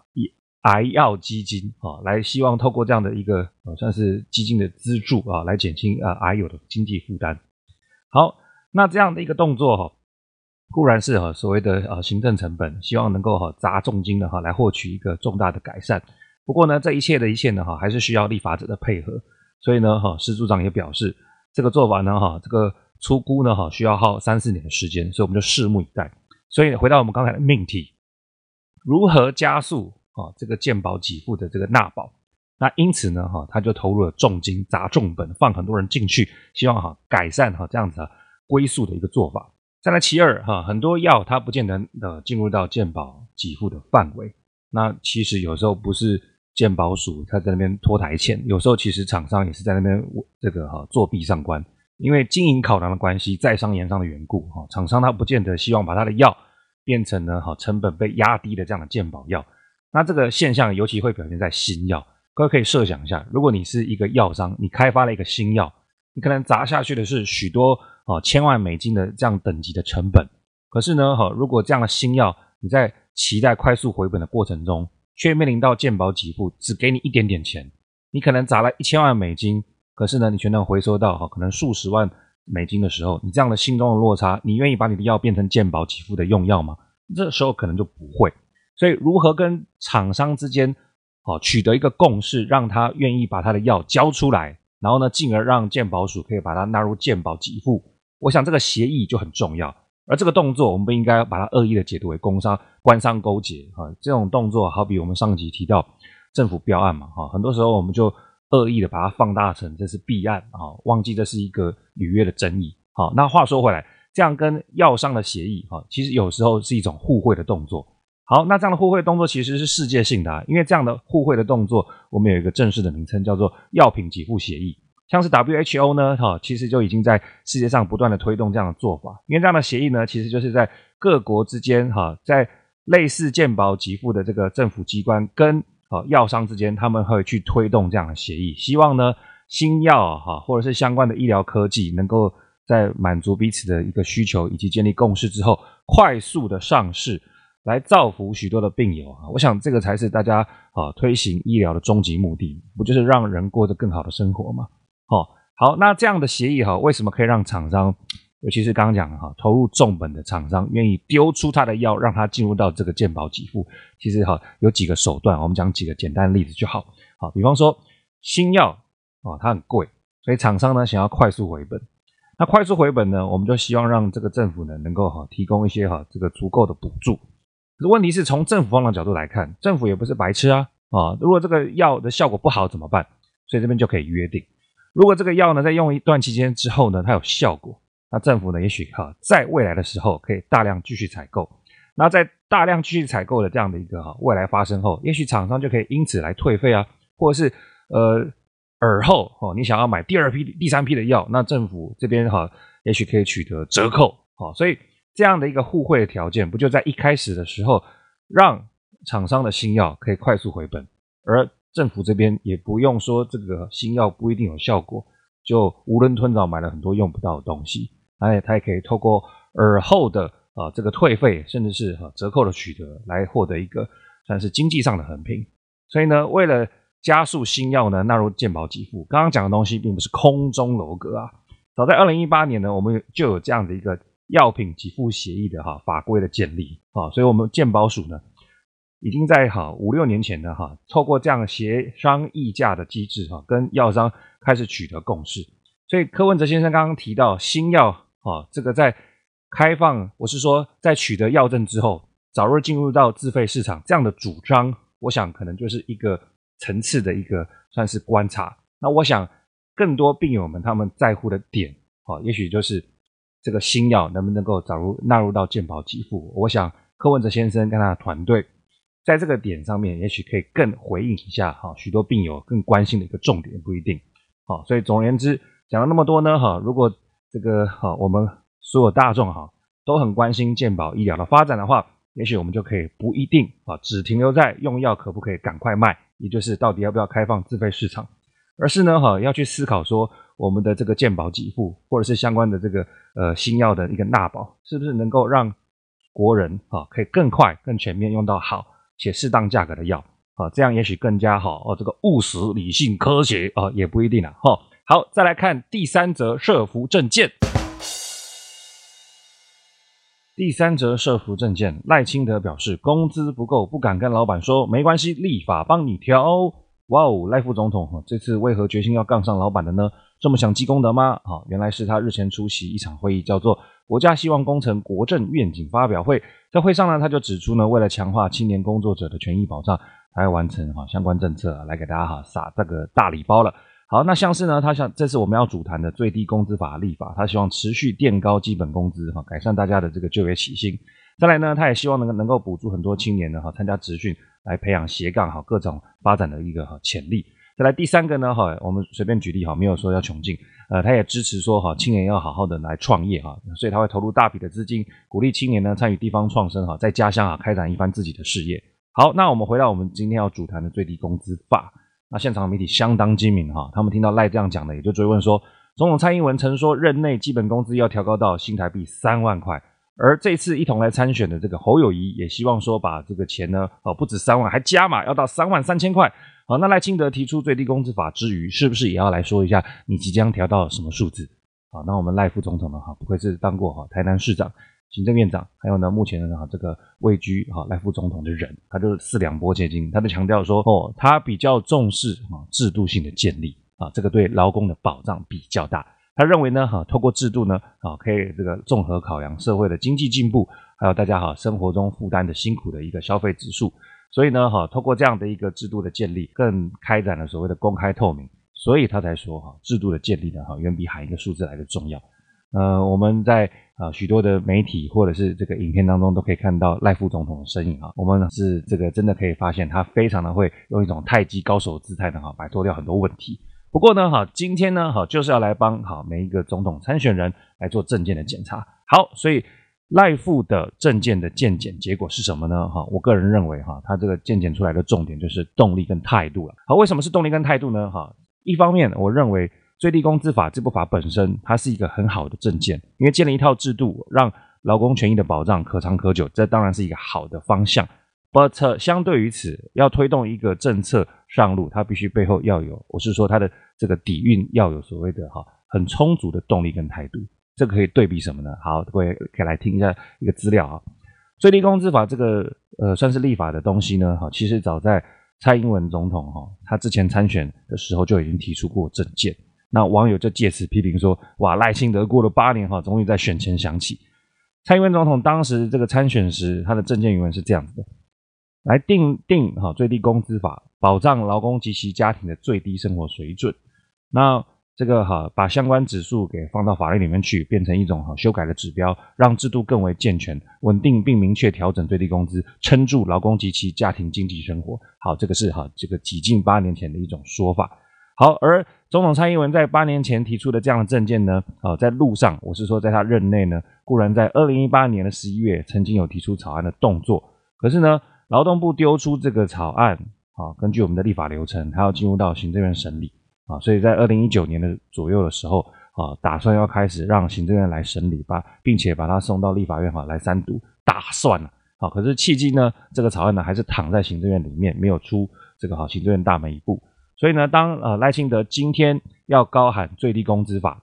癌药基金啊，来希望透过这样的一个算是基金的资助啊，来减轻啊癌友的经济负担。好，那这样的一个动作哈，固然是哈所谓的呃行政成本，希望能够哈砸重金的哈来获取一个重大的改善。不过呢，这一切的一切呢哈，还是需要立法者的配合。所以呢哈，施组长也表示，这个做法呢哈，这个出估呢哈需要耗三四年的时间，所以我们就拭目以待。所以回到我们刚才的命题，如何加速啊这个健保给付的这个纳保？那因此呢哈，他就投入了重金砸重本，放很多人进去，希望哈改善哈这样子归宿的一个做法。再来其二哈，很多药它不见得呃进入到健保给付的范围。那其实有时候不是健保署他在那边拖台欠，有时候其实厂商也是在那边这个哈作弊上关。因为经营考量的关系，在商言商的缘故哈，厂商他不见得希望把他的药变成呢哈成本被压低的这样的健保药。那这个现象尤其会表现在新药。各位可以设想一下，如果你是一个药商，你开发了一个新药，你可能砸下去的是许多。哦，千万美金的这样等级的成本，可是呢，哈，如果这样的新药你在期待快速回本的过程中，却面临到健保给付只给你一点点钱，你可能砸了一千万美金，可是呢，你却能回收到哈可能数十万美金的时候，你这样的心中的落差，你愿意把你的药变成健保给付的用药吗？这时候可能就不会。所以，如何跟厂商之间哦取得一个共识，让他愿意把他的药交出来，然后呢，进而让鉴宝署可以把它纳入鉴宝给付。我想这个协议就很重要，而这个动作我们不应该把它恶意的解读为工商官商勾结哈。这种动作好比我们上集提到政府标案嘛哈，很多时候我们就恶意的把它放大成这是弊案啊，忘记这是一个履约的争议。好，那话说回来，这样跟药商的协议哈，其实有时候是一种互惠的动作。好，那这样的互惠动作其实是世界性的，啊因为这样的互惠的动作，我们有一个正式的名称叫做药品给付协议。像是 WHO 呢，哈，其实就已经在世界上不断的推动这样的做法，因为这样的协议呢，其实就是在各国之间，哈，在类似健保给付的这个政府机关跟啊药商之间，他们会去推动这样的协议，希望呢新药哈或者是相关的医疗科技能够在满足彼此的一个需求以及建立共识之后，快速的上市，来造福许多的病友啊！我想这个才是大家啊推行医疗的终极目的，不就是让人过得更好的生活吗？哦，好，那这样的协议哈，为什么可以让厂商，尤其是刚刚讲的哈，投入重本的厂商愿意丢出他的药，让他进入到这个健保给付？其实哈，有几个手段，我们讲几个简单例子就好。好，比方说新药啊，它很贵，所以厂商呢想要快速回本。那快速回本呢，我们就希望让这个政府呢能够哈提供一些哈这个足够的补助。可是问题是从政府方的角度来看，政府也不是白痴啊啊！如果这个药的效果不好怎么办？所以这边就可以约定。如果这个药呢，在用一段期间之后呢，它有效果，那政府呢，也许哈，在未来的时候可以大量继续采购。那在大量继续采购的这样的一个哈未来发生后，也许厂商就可以因此来退费啊，或者是呃尔后哦，你想要买第二批、第三批的药，那政府这边哈，也许可以取得折扣。好，所以这样的一个互惠的条件，不就在一开始的时候，让厂商的新药可以快速回本，而政府这边也不用说这个新药不一定有效果，就囫囵吞枣买了很多用不到的东西，哎，他也可以透过耳后的啊这个退费，甚至是折扣的取得，来获得一个算是经济上的横平。所以呢，为了加速新药呢纳入健保给付，刚刚讲的东西并不是空中楼阁啊，早在二零一八年呢，我们就有这样的一个药品给付协议的哈法规的建立啊，所以我们健保署呢。已经在哈五六年前呢哈，透过这样协商议价的机制哈，跟药商开始取得共识。所以柯文哲先生刚刚提到新药啊，这个在开放，我是说在取得药证之后，早日进入到自费市场这样的主张，我想可能就是一个层次的一个算是观察。那我想更多病友们他们在乎的点啊，也许就是这个新药能不能够早日纳入到健保给付。我想柯文哲先生跟他的团队。在这个点上面，也许可以更回应一下哈，许多病友更关心的一个重点不一定。好，所以总而言之，讲了那么多呢哈，如果这个哈我们所有大众哈都很关心健保医疗的发展的话，也许我们就可以不一定啊只停留在用药可不可以赶快卖，也就是到底要不要开放自费市场，而是呢哈要去思考说我们的这个健保给付或者是相关的这个呃新药的一个纳保，是不是能够让国人哈可以更快更全面用到好。且适当价格的药，啊，这样也许更加好哦。这个务实、理性、科学啊，也不一定啊。哈，好，再来看第三则社福政见。第三则社福政见，赖清德表示工资不够，不敢跟老板说，没关系，立法帮你调。哇哦，赖副总统这次为何决心要杠上老板的呢？这么想积功德吗？好，原来是他日前出席一场会议，叫做国家希望工程国政愿景发表会。在会上呢，他就指出呢，为了强化青年工作者的权益保障，他要完成哈相关政策，来给大家哈撒这个大礼包了。好，那像是呢，他想这次我们要主谈的最低工资法立法，他希望持续垫高基本工资哈，改善大家的这个就业起薪。再来呢，他也希望能够能够补助很多青年呢哈参加职训，来培养斜杠哈各种发展的一个潜力。再来第三个呢哈，我们随便举例哈，没有说要穷尽，呃，他也支持说哈青年要好好的来创业哈，所以他会投入大笔的资金，鼓励青年呢参与地方创生哈，在家乡啊开展一番自己的事业。好，那我们回到我们今天要主谈的最低工资法。那现场媒体相当精明哈，他们听到赖这样讲的，也就追问说，总统蔡英文曾说任内基本工资要调高到新台币三万块，而这次一同来参选的这个侯友谊也希望说把这个钱呢，哦不止三万，还加码要到三万三千块。好，那赖清德提出最低工资法之余，是不是也要来说一下你即将调到什么数字？好，那我们赖副总统呢？哈，不愧是当过哈台南市长。行政院长，还有呢，目前呢，这个位居哈赖副总统的人，他就是四两拨千斤，他就强调说，哦，他比较重视啊制度性的建立啊，这个对劳工的保障比较大。他认为呢，哈，透过制度呢，啊，可以这个综合考量社会的经济进步，还有大家哈生活中负担的辛苦的一个消费指数。所以呢，哈，透过这样的一个制度的建立，更开展了所谓的公开透明，所以他才说哈，制度的建立呢，哈，远比喊一个数字来的重要。呃，我们在啊、许多的媒体或者是这个影片当中都可以看到赖副总统的身影啊。我们是这个真的可以发现他非常的会用一种太极高手姿态的哈摆脱掉很多问题。不过呢哈，今天呢哈就是要来帮哈每一个总统参选人来做政见的检查。好，所以赖副的政见的健检结果是什么呢？哈，我个人认为哈，他这个健检出来的重点就是动力跟态度了。好，为什么是动力跟态度呢？哈，一方面我认为。最低工资法这部法本身，它是一个很好的政见，因为建立一套制度，让劳工权益的保障可长可久，这当然是一个好的方向。But 相对于此，要推动一个政策上路，它必须背后要有，我是说它的这个底蕴要有所谓的哈很充足的动力跟态度。这个可以对比什么呢？好，各位可以来听一下一个资料啊。最低工资法这个呃算是立法的东西呢，哈，其实早在蔡英文总统哈他之前参选的时候就已经提出过政见。那网友就借此批评说：“哇，赖清德过了八年哈，终于在选前想起蔡英文总统当时这个参选时，他的政见原文是这样子的：来定定哈最低工资法，保障劳工及其家庭的最低生活水准。那这个哈把相关指数给放到法律里面去，变成一种哈修改的指标，让制度更为健全、稳定，并明确调整最低工资，撑住劳工及其家庭经济生活。好，这个是哈这个几近八年前的一种说法。”好，而总统蔡英文在八年前提出的这样的政见呢，啊，在路上，我是说在他任内呢，固然在二零一八年的十一月曾经有提出草案的动作，可是呢，劳动部丢出这个草案，啊，根据我们的立法流程，他要进入到行政院审理，啊，所以在二零一九年的左右的时候，啊，打算要开始让行政院来审理，把并且把它送到立法院哈来三读，打算了，啊，可是迄今呢，这个草案呢还是躺在行政院里面，没有出这个好行政院大门一步。所以呢，当呃赖清德今天要高喊最低工资法，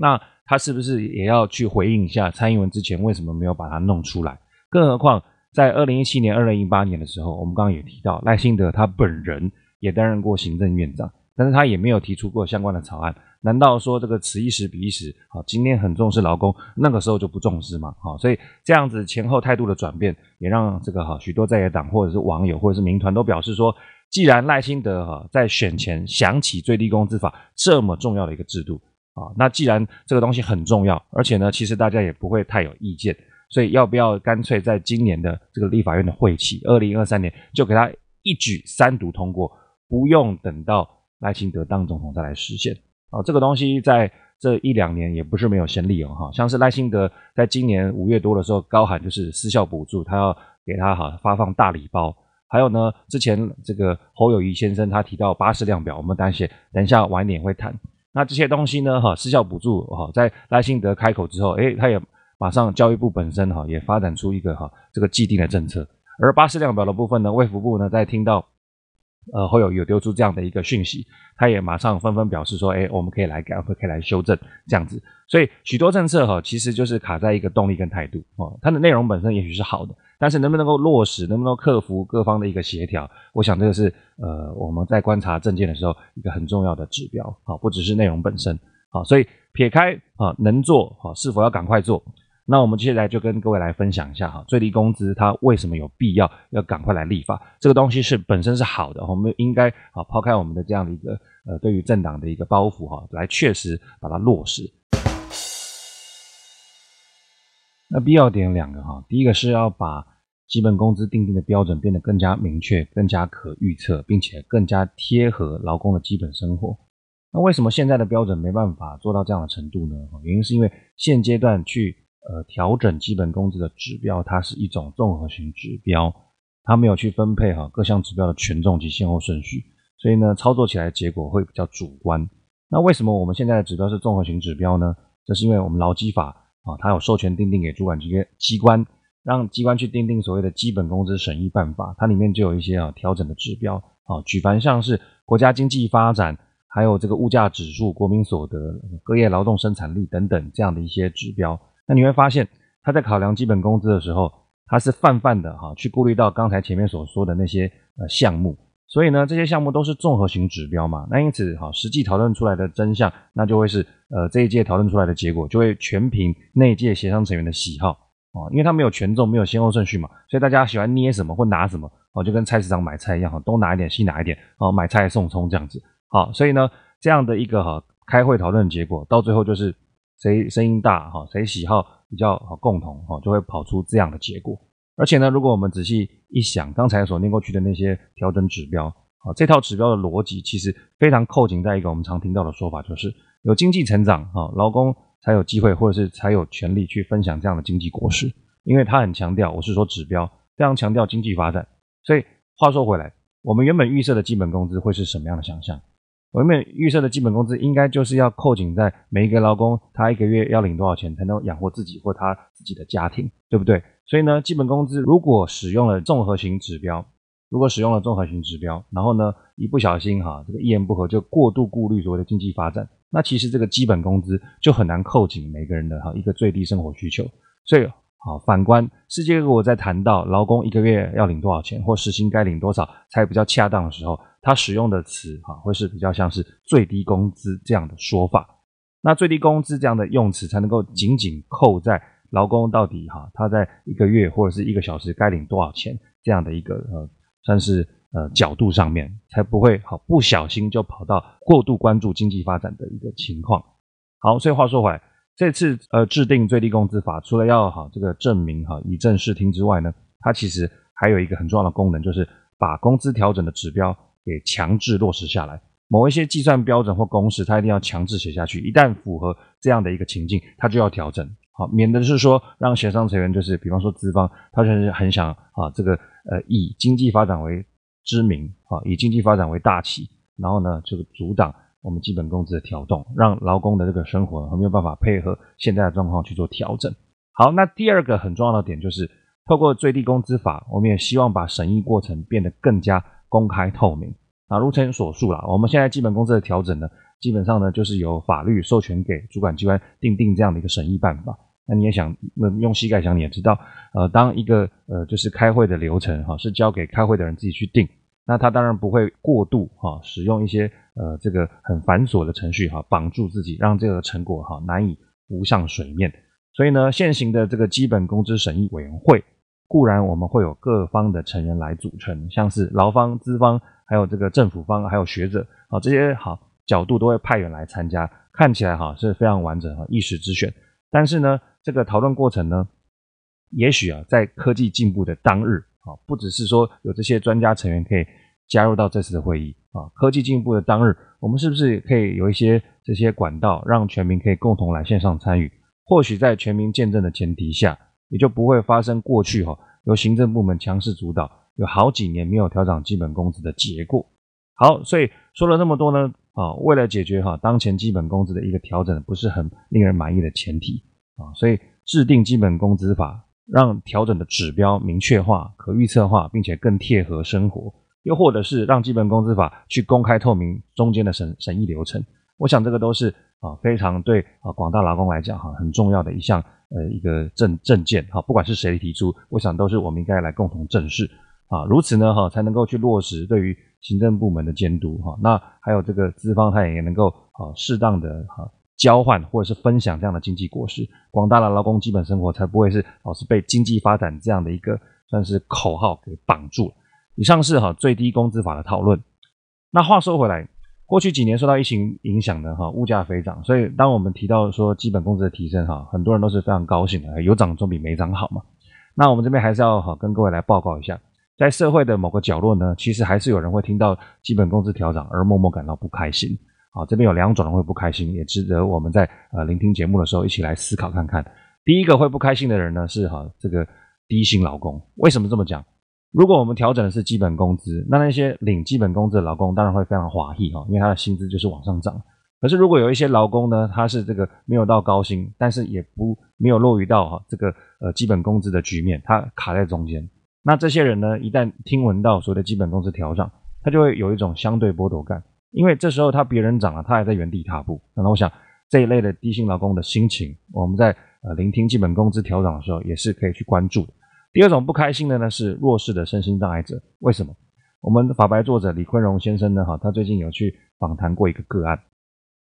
那他是不是也要去回应一下蔡英文之前为什么没有把它弄出来？更何况在二零一七年、二零一八年的时候，我们刚刚也提到赖清德他本人也担任过行政院长，但是他也没有提出过相关的草案。难道说这个此一时彼一时？好，今天很重视劳工，那个时候就不重视吗？好，所以这样子前后态度的转变，也让这个哈许多在野党或者是网友或者是民团都表示说。既然赖清德哈在选前想起最低工资法这么重要的一个制度啊，那既然这个东西很重要，而且呢，其实大家也不会太有意见，所以要不要干脆在今年的这个立法院的会期，二零二三年就给他一举三读通过，不用等到赖清德当总统再来实现啊？这个东西在这一两年也不是没有先例哦哈，像是赖清德在今年五月多的时候高喊就是私校补助，他要给他哈发放大礼包。还有呢，之前这个侯友宜先生他提到巴士量表，我们等下等一下晚一点会谈。那这些东西呢，哈，私校补助哈，在赖清德开口之后，诶，他也马上教育部本身哈也发展出一个哈这个既定的政策。而巴士量表的部分呢，卫福部呢在听到呃会有有丢出这样的一个讯息，他也马上纷纷表示说，哎，我们可以来改，我们可以来修正这样子。所以许多政策哈，其实就是卡在一个动力跟态度哦，它的内容本身也许是好的，但是能不能够落实，能不能够克服各方的一个协调，我想这个是呃我们在观察政见的时候一个很重要的指标，好，不只是内容本身，好，所以撇开啊能做好，是否要赶快做。那我们接下来就跟各位来分享一下哈，最低工资它为什么有必要要赶快来立法？这个东西是本身是好的，我们应该啊抛开我们的这样的一个呃对于政党的一个包袱哈，来确实把它落实。那必要点两个哈，第一个是要把基本工资定定的标准变得更加明确、更加可预测，并且更加贴合劳工的基本生活。那为什么现在的标准没办法做到这样的程度呢？原因是因为现阶段去呃，调整基本工资的指标，它是一种综合型指标，它没有去分配哈各项指标的权重及先后顺序，所以呢，操作起来结果会比较主观。那为什么我们现在的指标是综合型指标呢？这是因为我们劳基法啊，它有授权订定给主管机机关，让机关去订定所谓的基本工资审议办法，它里面就有一些啊调整的指标啊，举凡像是国家经济发展，还有这个物价指数、国民所得、各业劳动生产力等等这样的一些指标。那你会发现，他在考量基本工资的时候，他是泛泛的哈，去顾虑到刚才前面所说的那些呃项目，所以呢，这些项目都是综合型指标嘛。那因此哈，实际讨论出来的真相，那就会是呃这一届讨论出来的结果，就会全凭那一届协商成员的喜好哦，因为他没有权重，没有先后顺序嘛，所以大家喜欢捏什么或拿什么哦，就跟菜市场买菜一样哈，东拿一点西拿一点哦，买菜送葱这样子。好，所以呢，这样的一个哈开会讨论结果，到最后就是。谁声音大哈，谁喜好比较共同哈，就会跑出这样的结果。而且呢，如果我们仔细一想，刚才所念过去的那些调整指标，啊，这套指标的逻辑其实非常扣紧在一个我们常听到的说法，就是有经济成长哈，劳工才有机会或者是才有权利去分享这样的经济果实。因为他很强调，我是说指标非常强调经济发展。所以话说回来，我们原本预设的基本工资会是什么样的想象？我们预设的基本工资应该就是要扣紧在每一个劳工他一个月要领多少钱才能养活自己或他自己的家庭，对不对？所以呢，基本工资如果使用了综合型指标，如果使用了综合型指标，然后呢，一不小心哈，这个一言不合就过度顾虑所谓的经济发展，那其实这个基本工资就很难扣紧每个人的哈一个最低生活需求，所以。好，反观世界各国在谈到劳工一个月要领多少钱，或时薪该领多少才比较恰当的时候，他使用的词哈会是比较像是最低工资这样的说法。那最低工资这样的用词才能够紧紧扣在劳工到底哈他在一个月或者是一个小时该领多少钱这样的一个呃算是呃角度上面，才不会好不小心就跑到过度关注经济发展的一个情况。好，所以话说回来。这次呃制定最低工资法，除了要哈这个证明哈以正视听之外呢，它其实还有一个很重要的功能，就是把工资调整的指标给强制落实下来。某一些计算标准或公式，它一定要强制写下去。一旦符合这样的一个情境，它就要调整，好，免得是说让协商成员就是比方说资方，他就是很想啊这个呃以经济发展为知名啊，以经济发展为大旗，然后呢这个阻挡。我们基本工资的调动，让劳工的这个生活没有办法配合现在的状况去做调整。好，那第二个很重要的点就是，透过最低工资法，我们也希望把审议过程变得更加公开透明。啊，如前所述啦，我们现在基本工资的调整呢，基本上呢就是由法律授权给主管机关定定这样的一个审议办法。那你也想，那用膝盖想，你也知道，呃，当一个呃就是开会的流程哈，是交给开会的人自己去定。那他当然不会过度哈，使用一些呃这个很繁琐的程序哈，绑住自己，让这个成果哈难以浮上水面。所以呢，现行的这个基本工资审议委员会，固然我们会有各方的成员来组成，像是劳方、资方，还有这个政府方，还有学者啊这些好角度都会派员来参加，看起来哈是非常完整哈，一时之选。但是呢，这个讨论过程呢，也许啊在科技进步的当日。啊，不只是说有这些专家成员可以加入到这次的会议啊，科技进步的当日，我们是不是可以有一些这些管道，让全民可以共同来线上参与？或许在全民见证的前提下，也就不会发生过去哈由行政部门强势主导，有好几年没有调涨基本工资的结果。好，所以说了那么多呢，啊，为了解决哈当前基本工资的一个调整不是很令人满意的前提啊，所以制定基本工资法。让调整的指标明确化、可预测化，并且更贴合生活。又或者是让基本工资法去公开透明中间的审审议流程。我想这个都是啊非常对啊广大劳工来讲哈很重要的一项呃一个政政见哈，不管是谁提出，我想都是我们应该来共同正视啊，如此呢哈才能够去落实对于行政部门的监督哈。那还有这个资方他也能够啊适当的哈交换或者是分享这样的经济果实，广大的劳工基本生活才不会是老是被经济发展这样的一个算是口号给绑住。以上是哈最低工资法的讨论。那话说回来。过去几年受到疫情影响的哈，物价飞涨，所以当我们提到说基本工资的提升哈，很多人都是非常高兴的，有涨总比没涨好嘛。那我们这边还是要好跟各位来报告一下，在社会的某个角落呢，其实还是有人会听到基本工资调涨而默默感到不开心。好，这边有两种人会不开心，也值得我们在呃聆听节目的时候一起来思考看看。第一个会不开心的人呢是哈这个低薪劳工，为什么这么讲？如果我们调整的是基本工资，那那些领基本工资的劳工当然会非常欢喜哈，因为他的薪资就是往上涨。可是如果有一些劳工呢，他是这个没有到高薪，但是也不没有落于到哈这个呃基本工资的局面，他卡在中间。那这些人呢，一旦听闻到所谓的基本工资调涨，他就会有一种相对剥夺感，因为这时候他别人涨了，他还在原地踏步。那我想这一类的低薪劳工的心情，我们在呃聆听基本工资调涨的时候，也是可以去关注的。第二种不开心的呢是弱势的身心障碍者，为什么？我们法白作者李坤荣先生呢，哈，他最近有去访谈过一个个案，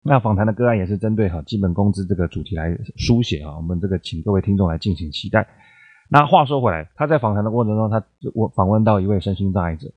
那访谈的个案也是针对哈基本工资这个主题来书写啊，我们这个请各位听众来敬请期待。那话说回来，他在访谈的过程中，他我访问到一位身心障碍者，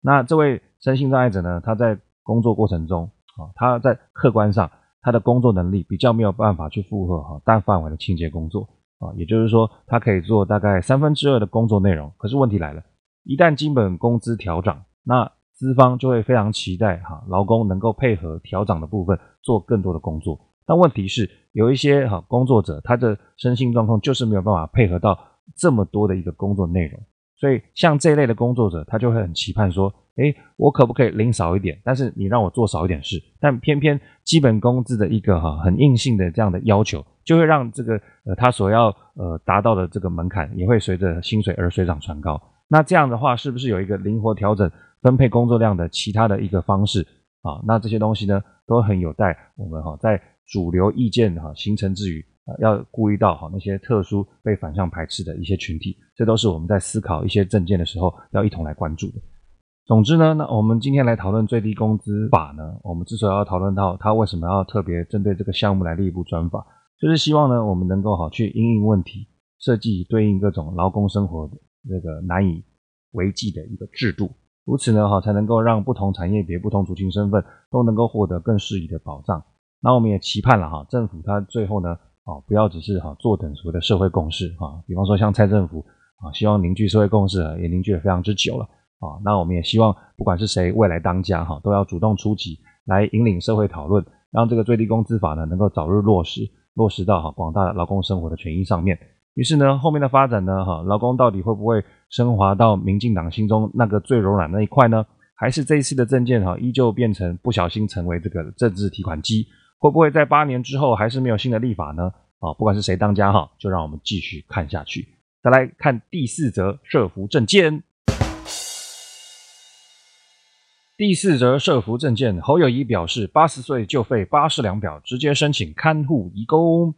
那这位身心障碍者呢，他在工作过程中啊，他在客观上他的工作能力比较没有办法去负荷哈大范围的清洁工作。啊，也就是说，他可以做大概三分之二的工作内容。可是问题来了，一旦基本工资调涨，那资方就会非常期待哈，劳工能够配合调涨的部分做更多的工作。但问题是，有一些哈工作者，他的身心状况就是没有办法配合到这么多的一个工作内容。所以，像这类的工作者，他就会很期盼说，诶，我可不可以领少一点？但是你让我做少一点事。但偏偏基本工资的一个哈很硬性的这样的要求。就会让这个呃他所要呃达到的这个门槛也会随着薪水而水涨船高。那这样的话，是不是有一个灵活调整分配工作量的其他的一个方式啊？那这些东西呢，都很有待我们哈在主流意见哈形成之余，要顾虑到哈那些特殊被反向排斥的一些群体，这都是我们在思考一些政见的时候要一同来关注的。总之呢，那我们今天来讨论最低工资法呢，我们之所以要讨论到它为什么要特别针对这个项目来立一部专法。就是希望呢，我们能够好去因应问题，设计对应各种劳工生活的这个难以为继的一个制度，如此呢，哈才能够让不同产业别、不同族群身份都能够获得更适宜的保障。那我们也期盼了哈，政府它最后呢，啊不要只是哈坐等所谓的社会共识哈，比方说像蔡政府啊，希望凝聚社会共识也凝聚了非常之久了啊。那我们也希望不管是谁未来当家哈，都要主动出击来引领社会讨论，让这个最低工资法呢能够早日落实。落实到哈广大的劳工生活的权益上面，于是呢，后面的发展呢，哈劳工到底会不会升华到民进党心中那个最柔软那一块呢？还是这一次的政见哈依旧变成不小心成为这个政治提款机？会不会在八年之后还是没有新的立法呢？啊，不管是谁当家哈，就让我们继续看下去。再来看第四则社福政见。第四则社福证件，侯友宜表示，八十岁就废巴氏量表，直接申请看护移工。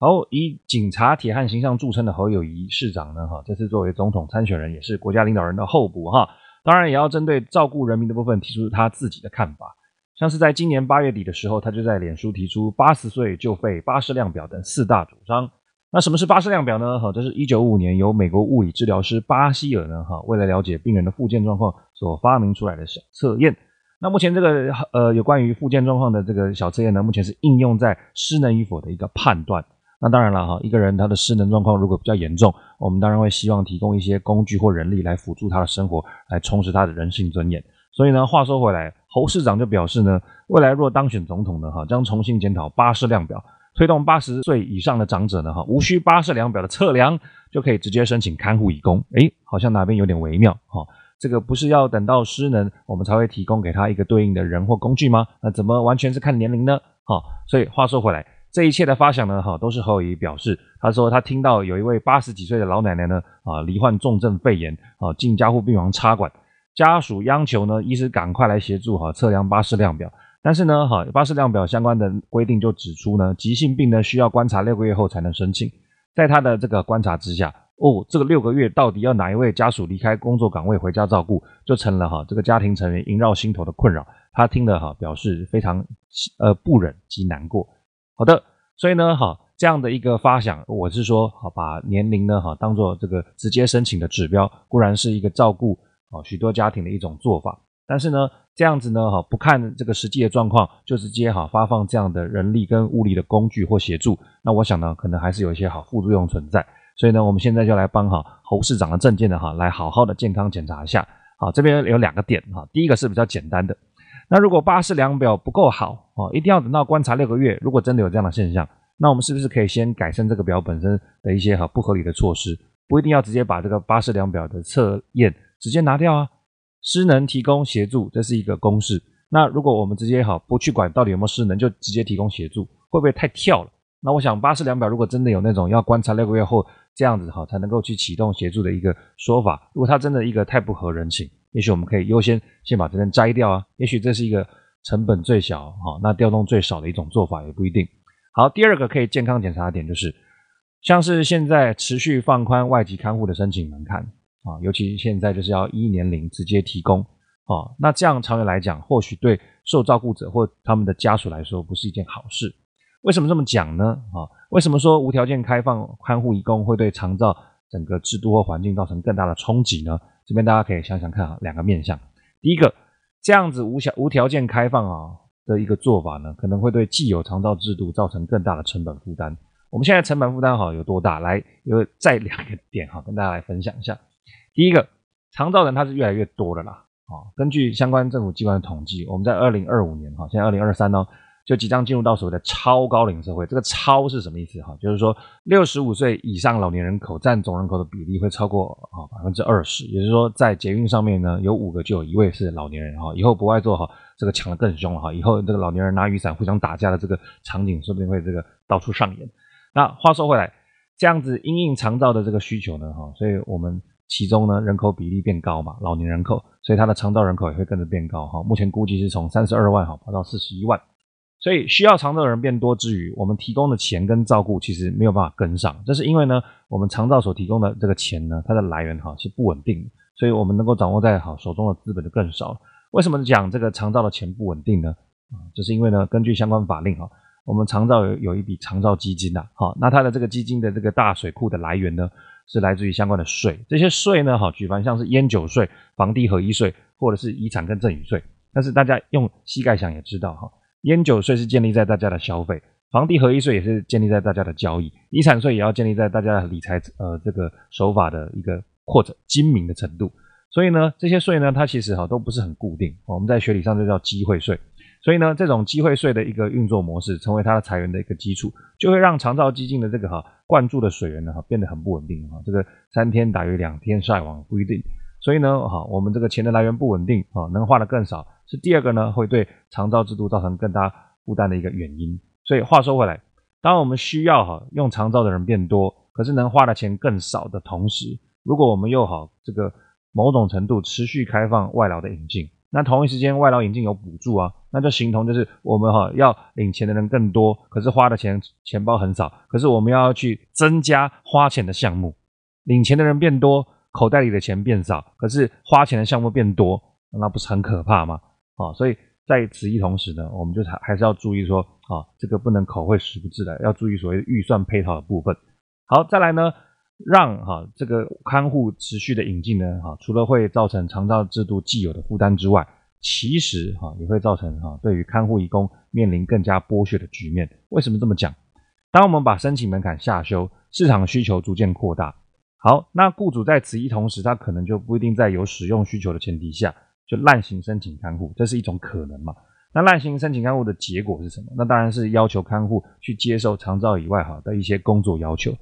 好，以警察铁汉形象著称的侯友宜市长呢，哈，这次作为总统参选人，也是国家领导人的候补哈，当然也要针对照顾人民的部分提出他自己的看法。像是在今年八月底的时候，他就在脸书提出八十岁就废巴氏量表等四大主张。那什么是巴氏量表呢？哈，这是一九五五年由美国物理治疗师巴希尔呢，哈，为了了解病人的复健状况所发明出来的小测验。那目前这个呃有关于复健状况的这个小测验呢，目前是应用在失能与否的一个判断。那当然了哈，一个人他的失能状况如果比较严重，我们当然会希望提供一些工具或人力来辅助他的生活，来充实他的人性尊严。所以呢，话说回来，侯市长就表示呢，未来若当选总统呢，哈，将重新检讨巴氏量表。推动八十岁以上的长者呢，哈，无需巴氏量表的测量就可以直接申请看护义工。诶，好像哪边有点微妙，哈，这个不是要等到失能我们才会提供给他一个对应的人或工具吗？那怎么完全是看年龄呢？哈，所以话说回来，这一切的发想呢，哈，都是侯友宜表示，他说他听到有一位八十几岁的老奶奶呢，啊，罹患重症肺炎，啊，进加护病房插管，家属央求呢，医师赶快来协助哈测量巴氏量表。但是呢，哈巴士量表相关的规定就指出呢，急性病呢需要观察六个月后才能申请。在他的这个观察之下，哦，这个六个月到底要哪一位家属离开工作岗位回家照顾，就成了哈这个家庭成员萦绕心头的困扰。他听了哈表示非常呃不忍及难过。好的，所以呢，哈这样的一个发想，我是说，哈把年龄呢哈当做这个直接申请的指标，固然是一个照顾啊许多家庭的一种做法。但是呢，这样子呢，哈，不看这个实际的状况，就直接哈发放这样的人力跟物力的工具或协助，那我想呢，可能还是有一些好副作用存在。所以呢，我们现在就来帮哈侯市长的证件的哈，来好好的健康检查一下。好，这边有两个点哈，第一个是比较简单的，那如果巴氏量表不够好哦，一定要等到观察六个月，如果真的有这样的现象，那我们是不是可以先改善这个表本身的一些哈不合理的措施？不一定要直接把这个巴氏量表的测验直接拿掉啊。失能提供协助，这是一个公式。那如果我们直接好不去管到底有没有失能，就直接提供协助，会不会太跳了？那我想巴氏量表如果真的有那种要观察六个月后这样子好才能够去启动协助的一个说法，如果它真的一个太不合人情，也许我们可以优先先把这边摘掉啊。也许这是一个成本最小哈，那调动最少的一种做法也不一定。好，第二个可以健康检查的点就是，像是现在持续放宽外籍看护的申请门槛。啊，尤其现在就是要一年龄直接提供，啊，那这样长远来讲，或许对受照顾者或他们的家属来说不是一件好事。为什么这么讲呢？啊，为什么说无条件开放看护移工会对长照整个制度或环境造成更大的冲击呢？这边大家可以想想看啊，两个面向。第一个，这样子无条无条件开放啊的一个做法呢，可能会对既有长照制度造成更大的成本负担。我们现在成本负担好有多大？来，有再两个点哈，跟大家来分享一下。第一个，长照人他是越来越多的啦，啊，根据相关政府机关的统计，我们在二零二五年哈，现在二零二三呢，就即将进入到所谓的超高龄社会。这个超是什么意思哈？就是说六十五岁以上老年人口占总人口的比例会超过啊百分之二十，也就是说在捷运上面呢，有五个就有一位是老年人哈。以后不爱做哈，这个抢得更凶了哈。以后这个老年人拿雨伞互相打架的这个场景，说不定会这个到处上演。那话说回来，这样子因应长照的这个需求呢哈，所以我们。其中呢，人口比例变高嘛，老年人口，所以它的长照人口也会跟着变高哈。目前估计是从三十二万哈，跑到四十一万，所以需要长照的人变多之余，我们提供的钱跟照顾其实没有办法跟上。这是因为呢，我们长照所提供的这个钱呢，它的来源哈是不稳定的，所以我们能够掌握在好手中的资本就更少了。为什么讲这个长照的钱不稳定呢？啊，就是因为呢，根据相关法令哈，我们长照有有一笔长照基金呐，好，那它的这个基金的这个大水库的来源呢？是来自于相关的税，这些税呢，哈，举凡像是烟酒税、房地合一税，或者是遗产跟赠与税。但是大家用膝盖想也知道，哈，烟酒税是建立在大家的消费，房地合一税也是建立在大家的交易，遗产税也要建立在大家的理财，呃，这个手法的一个或者精明的程度。所以呢，这些税呢，它其实哈都不是很固定，我们在学理上就叫机会税。所以呢，这种机会税的一个运作模式，成为它的财源的一个基础，就会让长照基金的这个哈灌注的水源呢哈变得很不稳定哈。这个三天打鱼两天晒网不一定。所以呢哈，我们这个钱的来源不稳定啊，能花的更少，是第二个呢会对长照制度造成更大负担的一个原因。所以话说回来，当我们需要哈用长照的人变多，可是能花的钱更少的同时，如果我们又好这个某种程度持续开放外劳的引进。那同一时间，外劳引进有补助啊，那就形同就是我们哈要领钱的人更多，可是花的钱钱包很少，可是我们要去增加花钱的项目，领钱的人变多，口袋里的钱变少，可是花钱的项目变多，那不是很可怕吗？啊，所以在此一同时呢，我们就还还是要注意说啊，这个不能口惠实不至的，要注意所谓预算配套的部分。好，再来呢。让哈这个看护持续的引进呢哈，除了会造成长照制度既有的负担之外，其实哈也会造成哈对于看护义工面临更加剥削的局面。为什么这么讲？当我们把申请门槛下修，市场需求逐渐扩大，好，那雇主在此一同时，他可能就不一定在有使用需求的前提下，就滥行申请看护，这是一种可能嘛？那滥行申请看护的结果是什么？那当然是要求看护去接受长照以外哈的一些工作要求。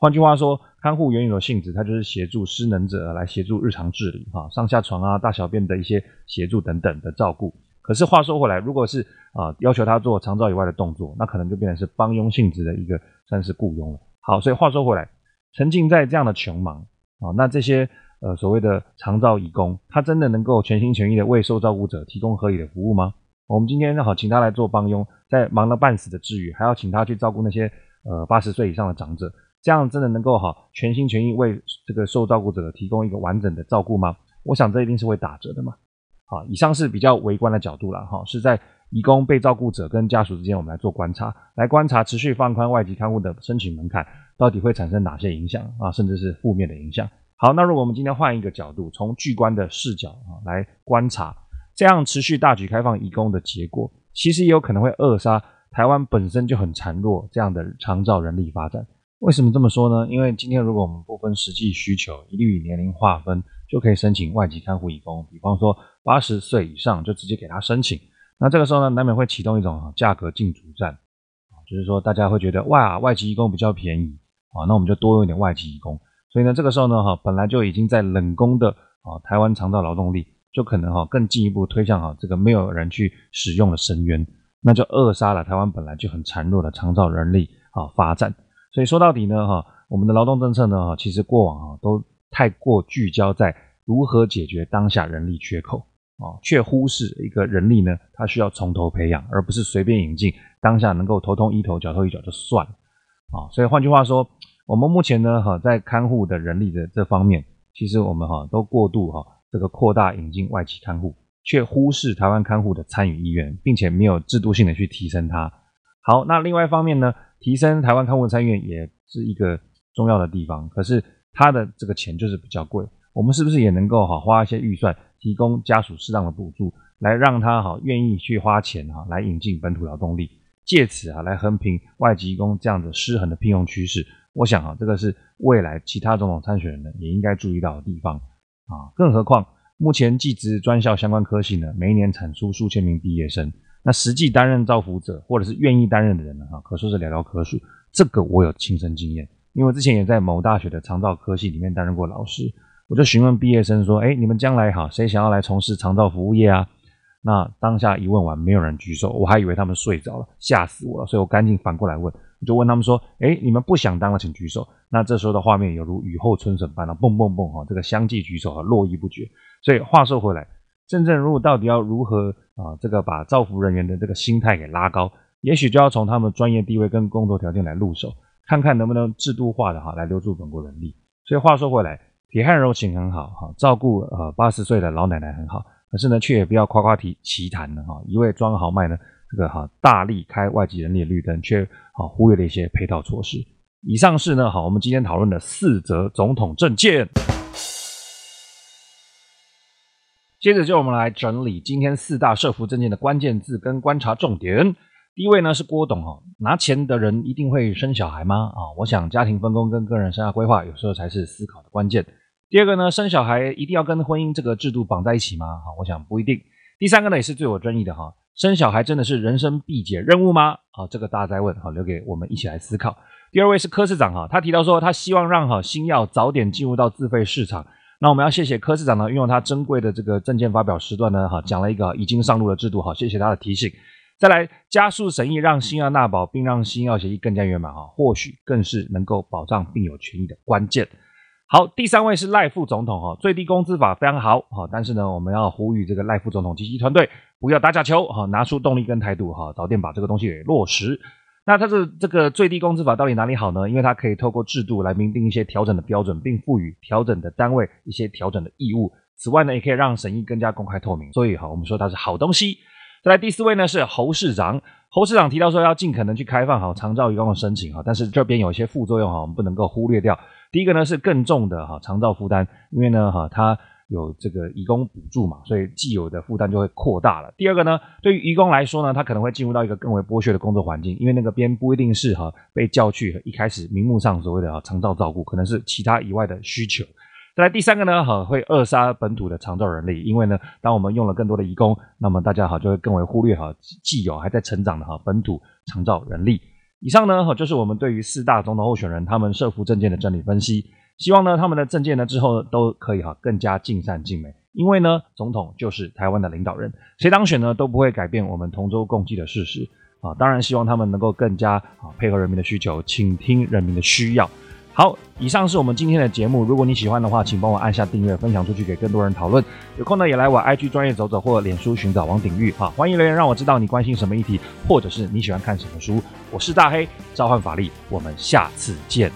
换句话说，看护原有的性质，它就是协助失能者来协助日常治理，哈，上下床啊、大小便的一些协助等等的照顾。可是话说回来，如果是啊要求他做长照以外的动作，那可能就变成是帮佣性质的一个算是雇佣了。好，所以话说回来，沉浸在这样的穷忙啊，那这些呃所谓的长照义工，他真的能够全心全意的为受照顾者提供合理的服务吗？我们今天正好请他来做帮佣，在忙得半死的之余，还要请他去照顾那些呃八十岁以上的长者，这样真的能够哈全心全意为这个受照顾者提供一个完整的照顾吗？我想这一定是会打折的嘛。好，以上是比较微观的角度了哈，是在移工被照顾者跟家属之间，我们来做观察，来观察持续放宽外籍看护的申请门槛到底会产生哪些影响啊，甚至是负面的影响。好，那如果我们今天换一个角度，从巨观的视角啊来观察，这样持续大举开放移工的结果，其实也有可能会扼杀台湾本身就很孱弱这样的长照人力发展。为什么这么说呢？因为今天如果我们不分实际需求，一律以年龄划分。就可以申请外籍看护移工，比方说八十岁以上就直接给他申请。那这个时候呢，难免会启动一种价格竞逐战，就是说大家会觉得哇，外籍移工比较便宜啊，那我们就多用点外籍移工。所以呢，这个时候呢，哈，本来就已经在冷宫的啊台湾长照劳动力，就可能哈更进一步推向哈这个没有人去使用的深渊，那就扼杀了台湾本来就很孱弱的长照人力啊发展。所以说到底呢，哈，我们的劳动政策呢，哈，其实过往啊都。太过聚焦在如何解决当下人力缺口啊，却忽视一个人力呢，它需要从头培养，而不是随便引进，当下能够头痛医头，脚痛医脚就算了啊。所以换句话说，我们目前呢，哈，在看护的人力的这方面，其实我们哈都过度哈这个扩大引进外籍看护，却忽视台湾看护的参与意愿，并且没有制度性的去提升它。好，那另外一方面呢，提升台湾看护参与也是一个重要的地方，可是。他的这个钱就是比较贵，我们是不是也能够哈花一些预算，提供家属适当的补助，来让他哈愿意去花钱哈来引进本土劳动力，借此啊来横平外籍工这样的失衡的聘用趋势。我想啊，这个是未来其他总统参选人呢也应该注意到的地方啊。更何况目前技职专校相关科系呢，每一年产出数千名毕业生，那实际担任造福者或者是愿意担任的人呢，哈可说是寥寥可数。这个我有亲身经验。因为我之前也在某大学的长照科系里面担任过老师，我就询问毕业生说：“哎，你们将来哈，谁想要来从事长照服务业啊？”那当下一问完，没有人举手，我还以为他们睡着了，吓死我了。所以我赶紧反过来问，我就问他们说：“哎，你们不想当了，请举手。”那这时候的画面犹如雨后春笋般的蹦蹦蹦哈，这个相继举手啊，络绎不绝。所以话说回来，真正如果到底要如何啊，这个把造福人员的这个心态给拉高，也许就要从他们专业地位跟工作条件来入手。看看能不能制度化的哈来留住本国人力。所以话说回来，铁汉柔情很好哈，照顾呃八十岁的老奶奶很好，可是呢，却也不要夸夸提其谈的哈，一味装豪迈呢，这个哈大力开外籍人力的绿灯，却啊忽略了一些配套措施。以上是呢好，我们今天讨论的四则总统政见。接着就我们来整理今天四大社福政见的关键字跟观察重点。第一位呢是郭董哈，拿钱的人一定会生小孩吗？啊，我想家庭分工跟个人生涯规划有时候才是思考的关键。第二个呢，生小孩一定要跟婚姻这个制度绑在一起吗？啊，我想不一定。第三个呢也是最有争议的哈，生小孩真的是人生必解任务吗？啊，这个大家再问哈，留给我们一起来思考。第二位是柯市长哈，他提到说他希望让哈新药早点进入到自费市场。那我们要谢谢柯市长呢，运用他珍贵的这个政见发表时段呢，哈，讲了一个已经上路的制度，哈，谢谢他的提醒。再来加速审议，让新药纳保，并让新药协议更加圆满哈，或许更是能够保障病友权益的关键。好，第三位是赖副总统哈，最低工资法非常好哈，但是呢，我们要呼吁这个赖副总统及其团队不要打假球哈，拿出动力跟态度哈，早点把这个东西给落实。那它是这个最低工资法到底哪里好呢？因为它可以透过制度来明定一些调整的标准，并赋予调整的单位一些调整的义务。此外呢，也可以让审议更加公开透明。所以哈，我们说它是好东西。再来第四位呢是侯市长，侯市长提到说要尽可能去开放好长照移工的申请哈，但是这边有一些副作用哈，我们不能够忽略掉。第一个呢是更重的哈长照负担，因为呢哈它有这个移工补助嘛，所以既有的负担就会扩大了。第二个呢，对于移工来说呢，他可能会进入到一个更为剥削的工作环境，因为那个边不一定是哈被叫去一开始名目上所谓的长照照顾，可能是其他以外的需求。再来第三个呢，哈会扼杀本土的长照人力，因为呢，当我们用了更多的移工，那么大家哈就会更为忽略哈既有还在成长的哈本土长照人力。以上呢，哈就是我们对于四大总统候选人他们社福政见的整理分析。希望呢他们的政见呢之后都可以哈更加尽善尽美，因为呢总统就是台湾的领导人，谁当选呢都不会改变我们同舟共济的事实啊。当然希望他们能够更加啊配合人民的需求，倾听人民的需要。好，以上是我们今天的节目。如果你喜欢的话，请帮我按下订阅，分享出去给更多人讨论。有空呢，也来我 IG 专业走走，或脸书寻找王鼎玉啊，欢迎留言让我知道你关心什么议题，或者是你喜欢看什么书。我是大黑，召唤法力，我们下次见。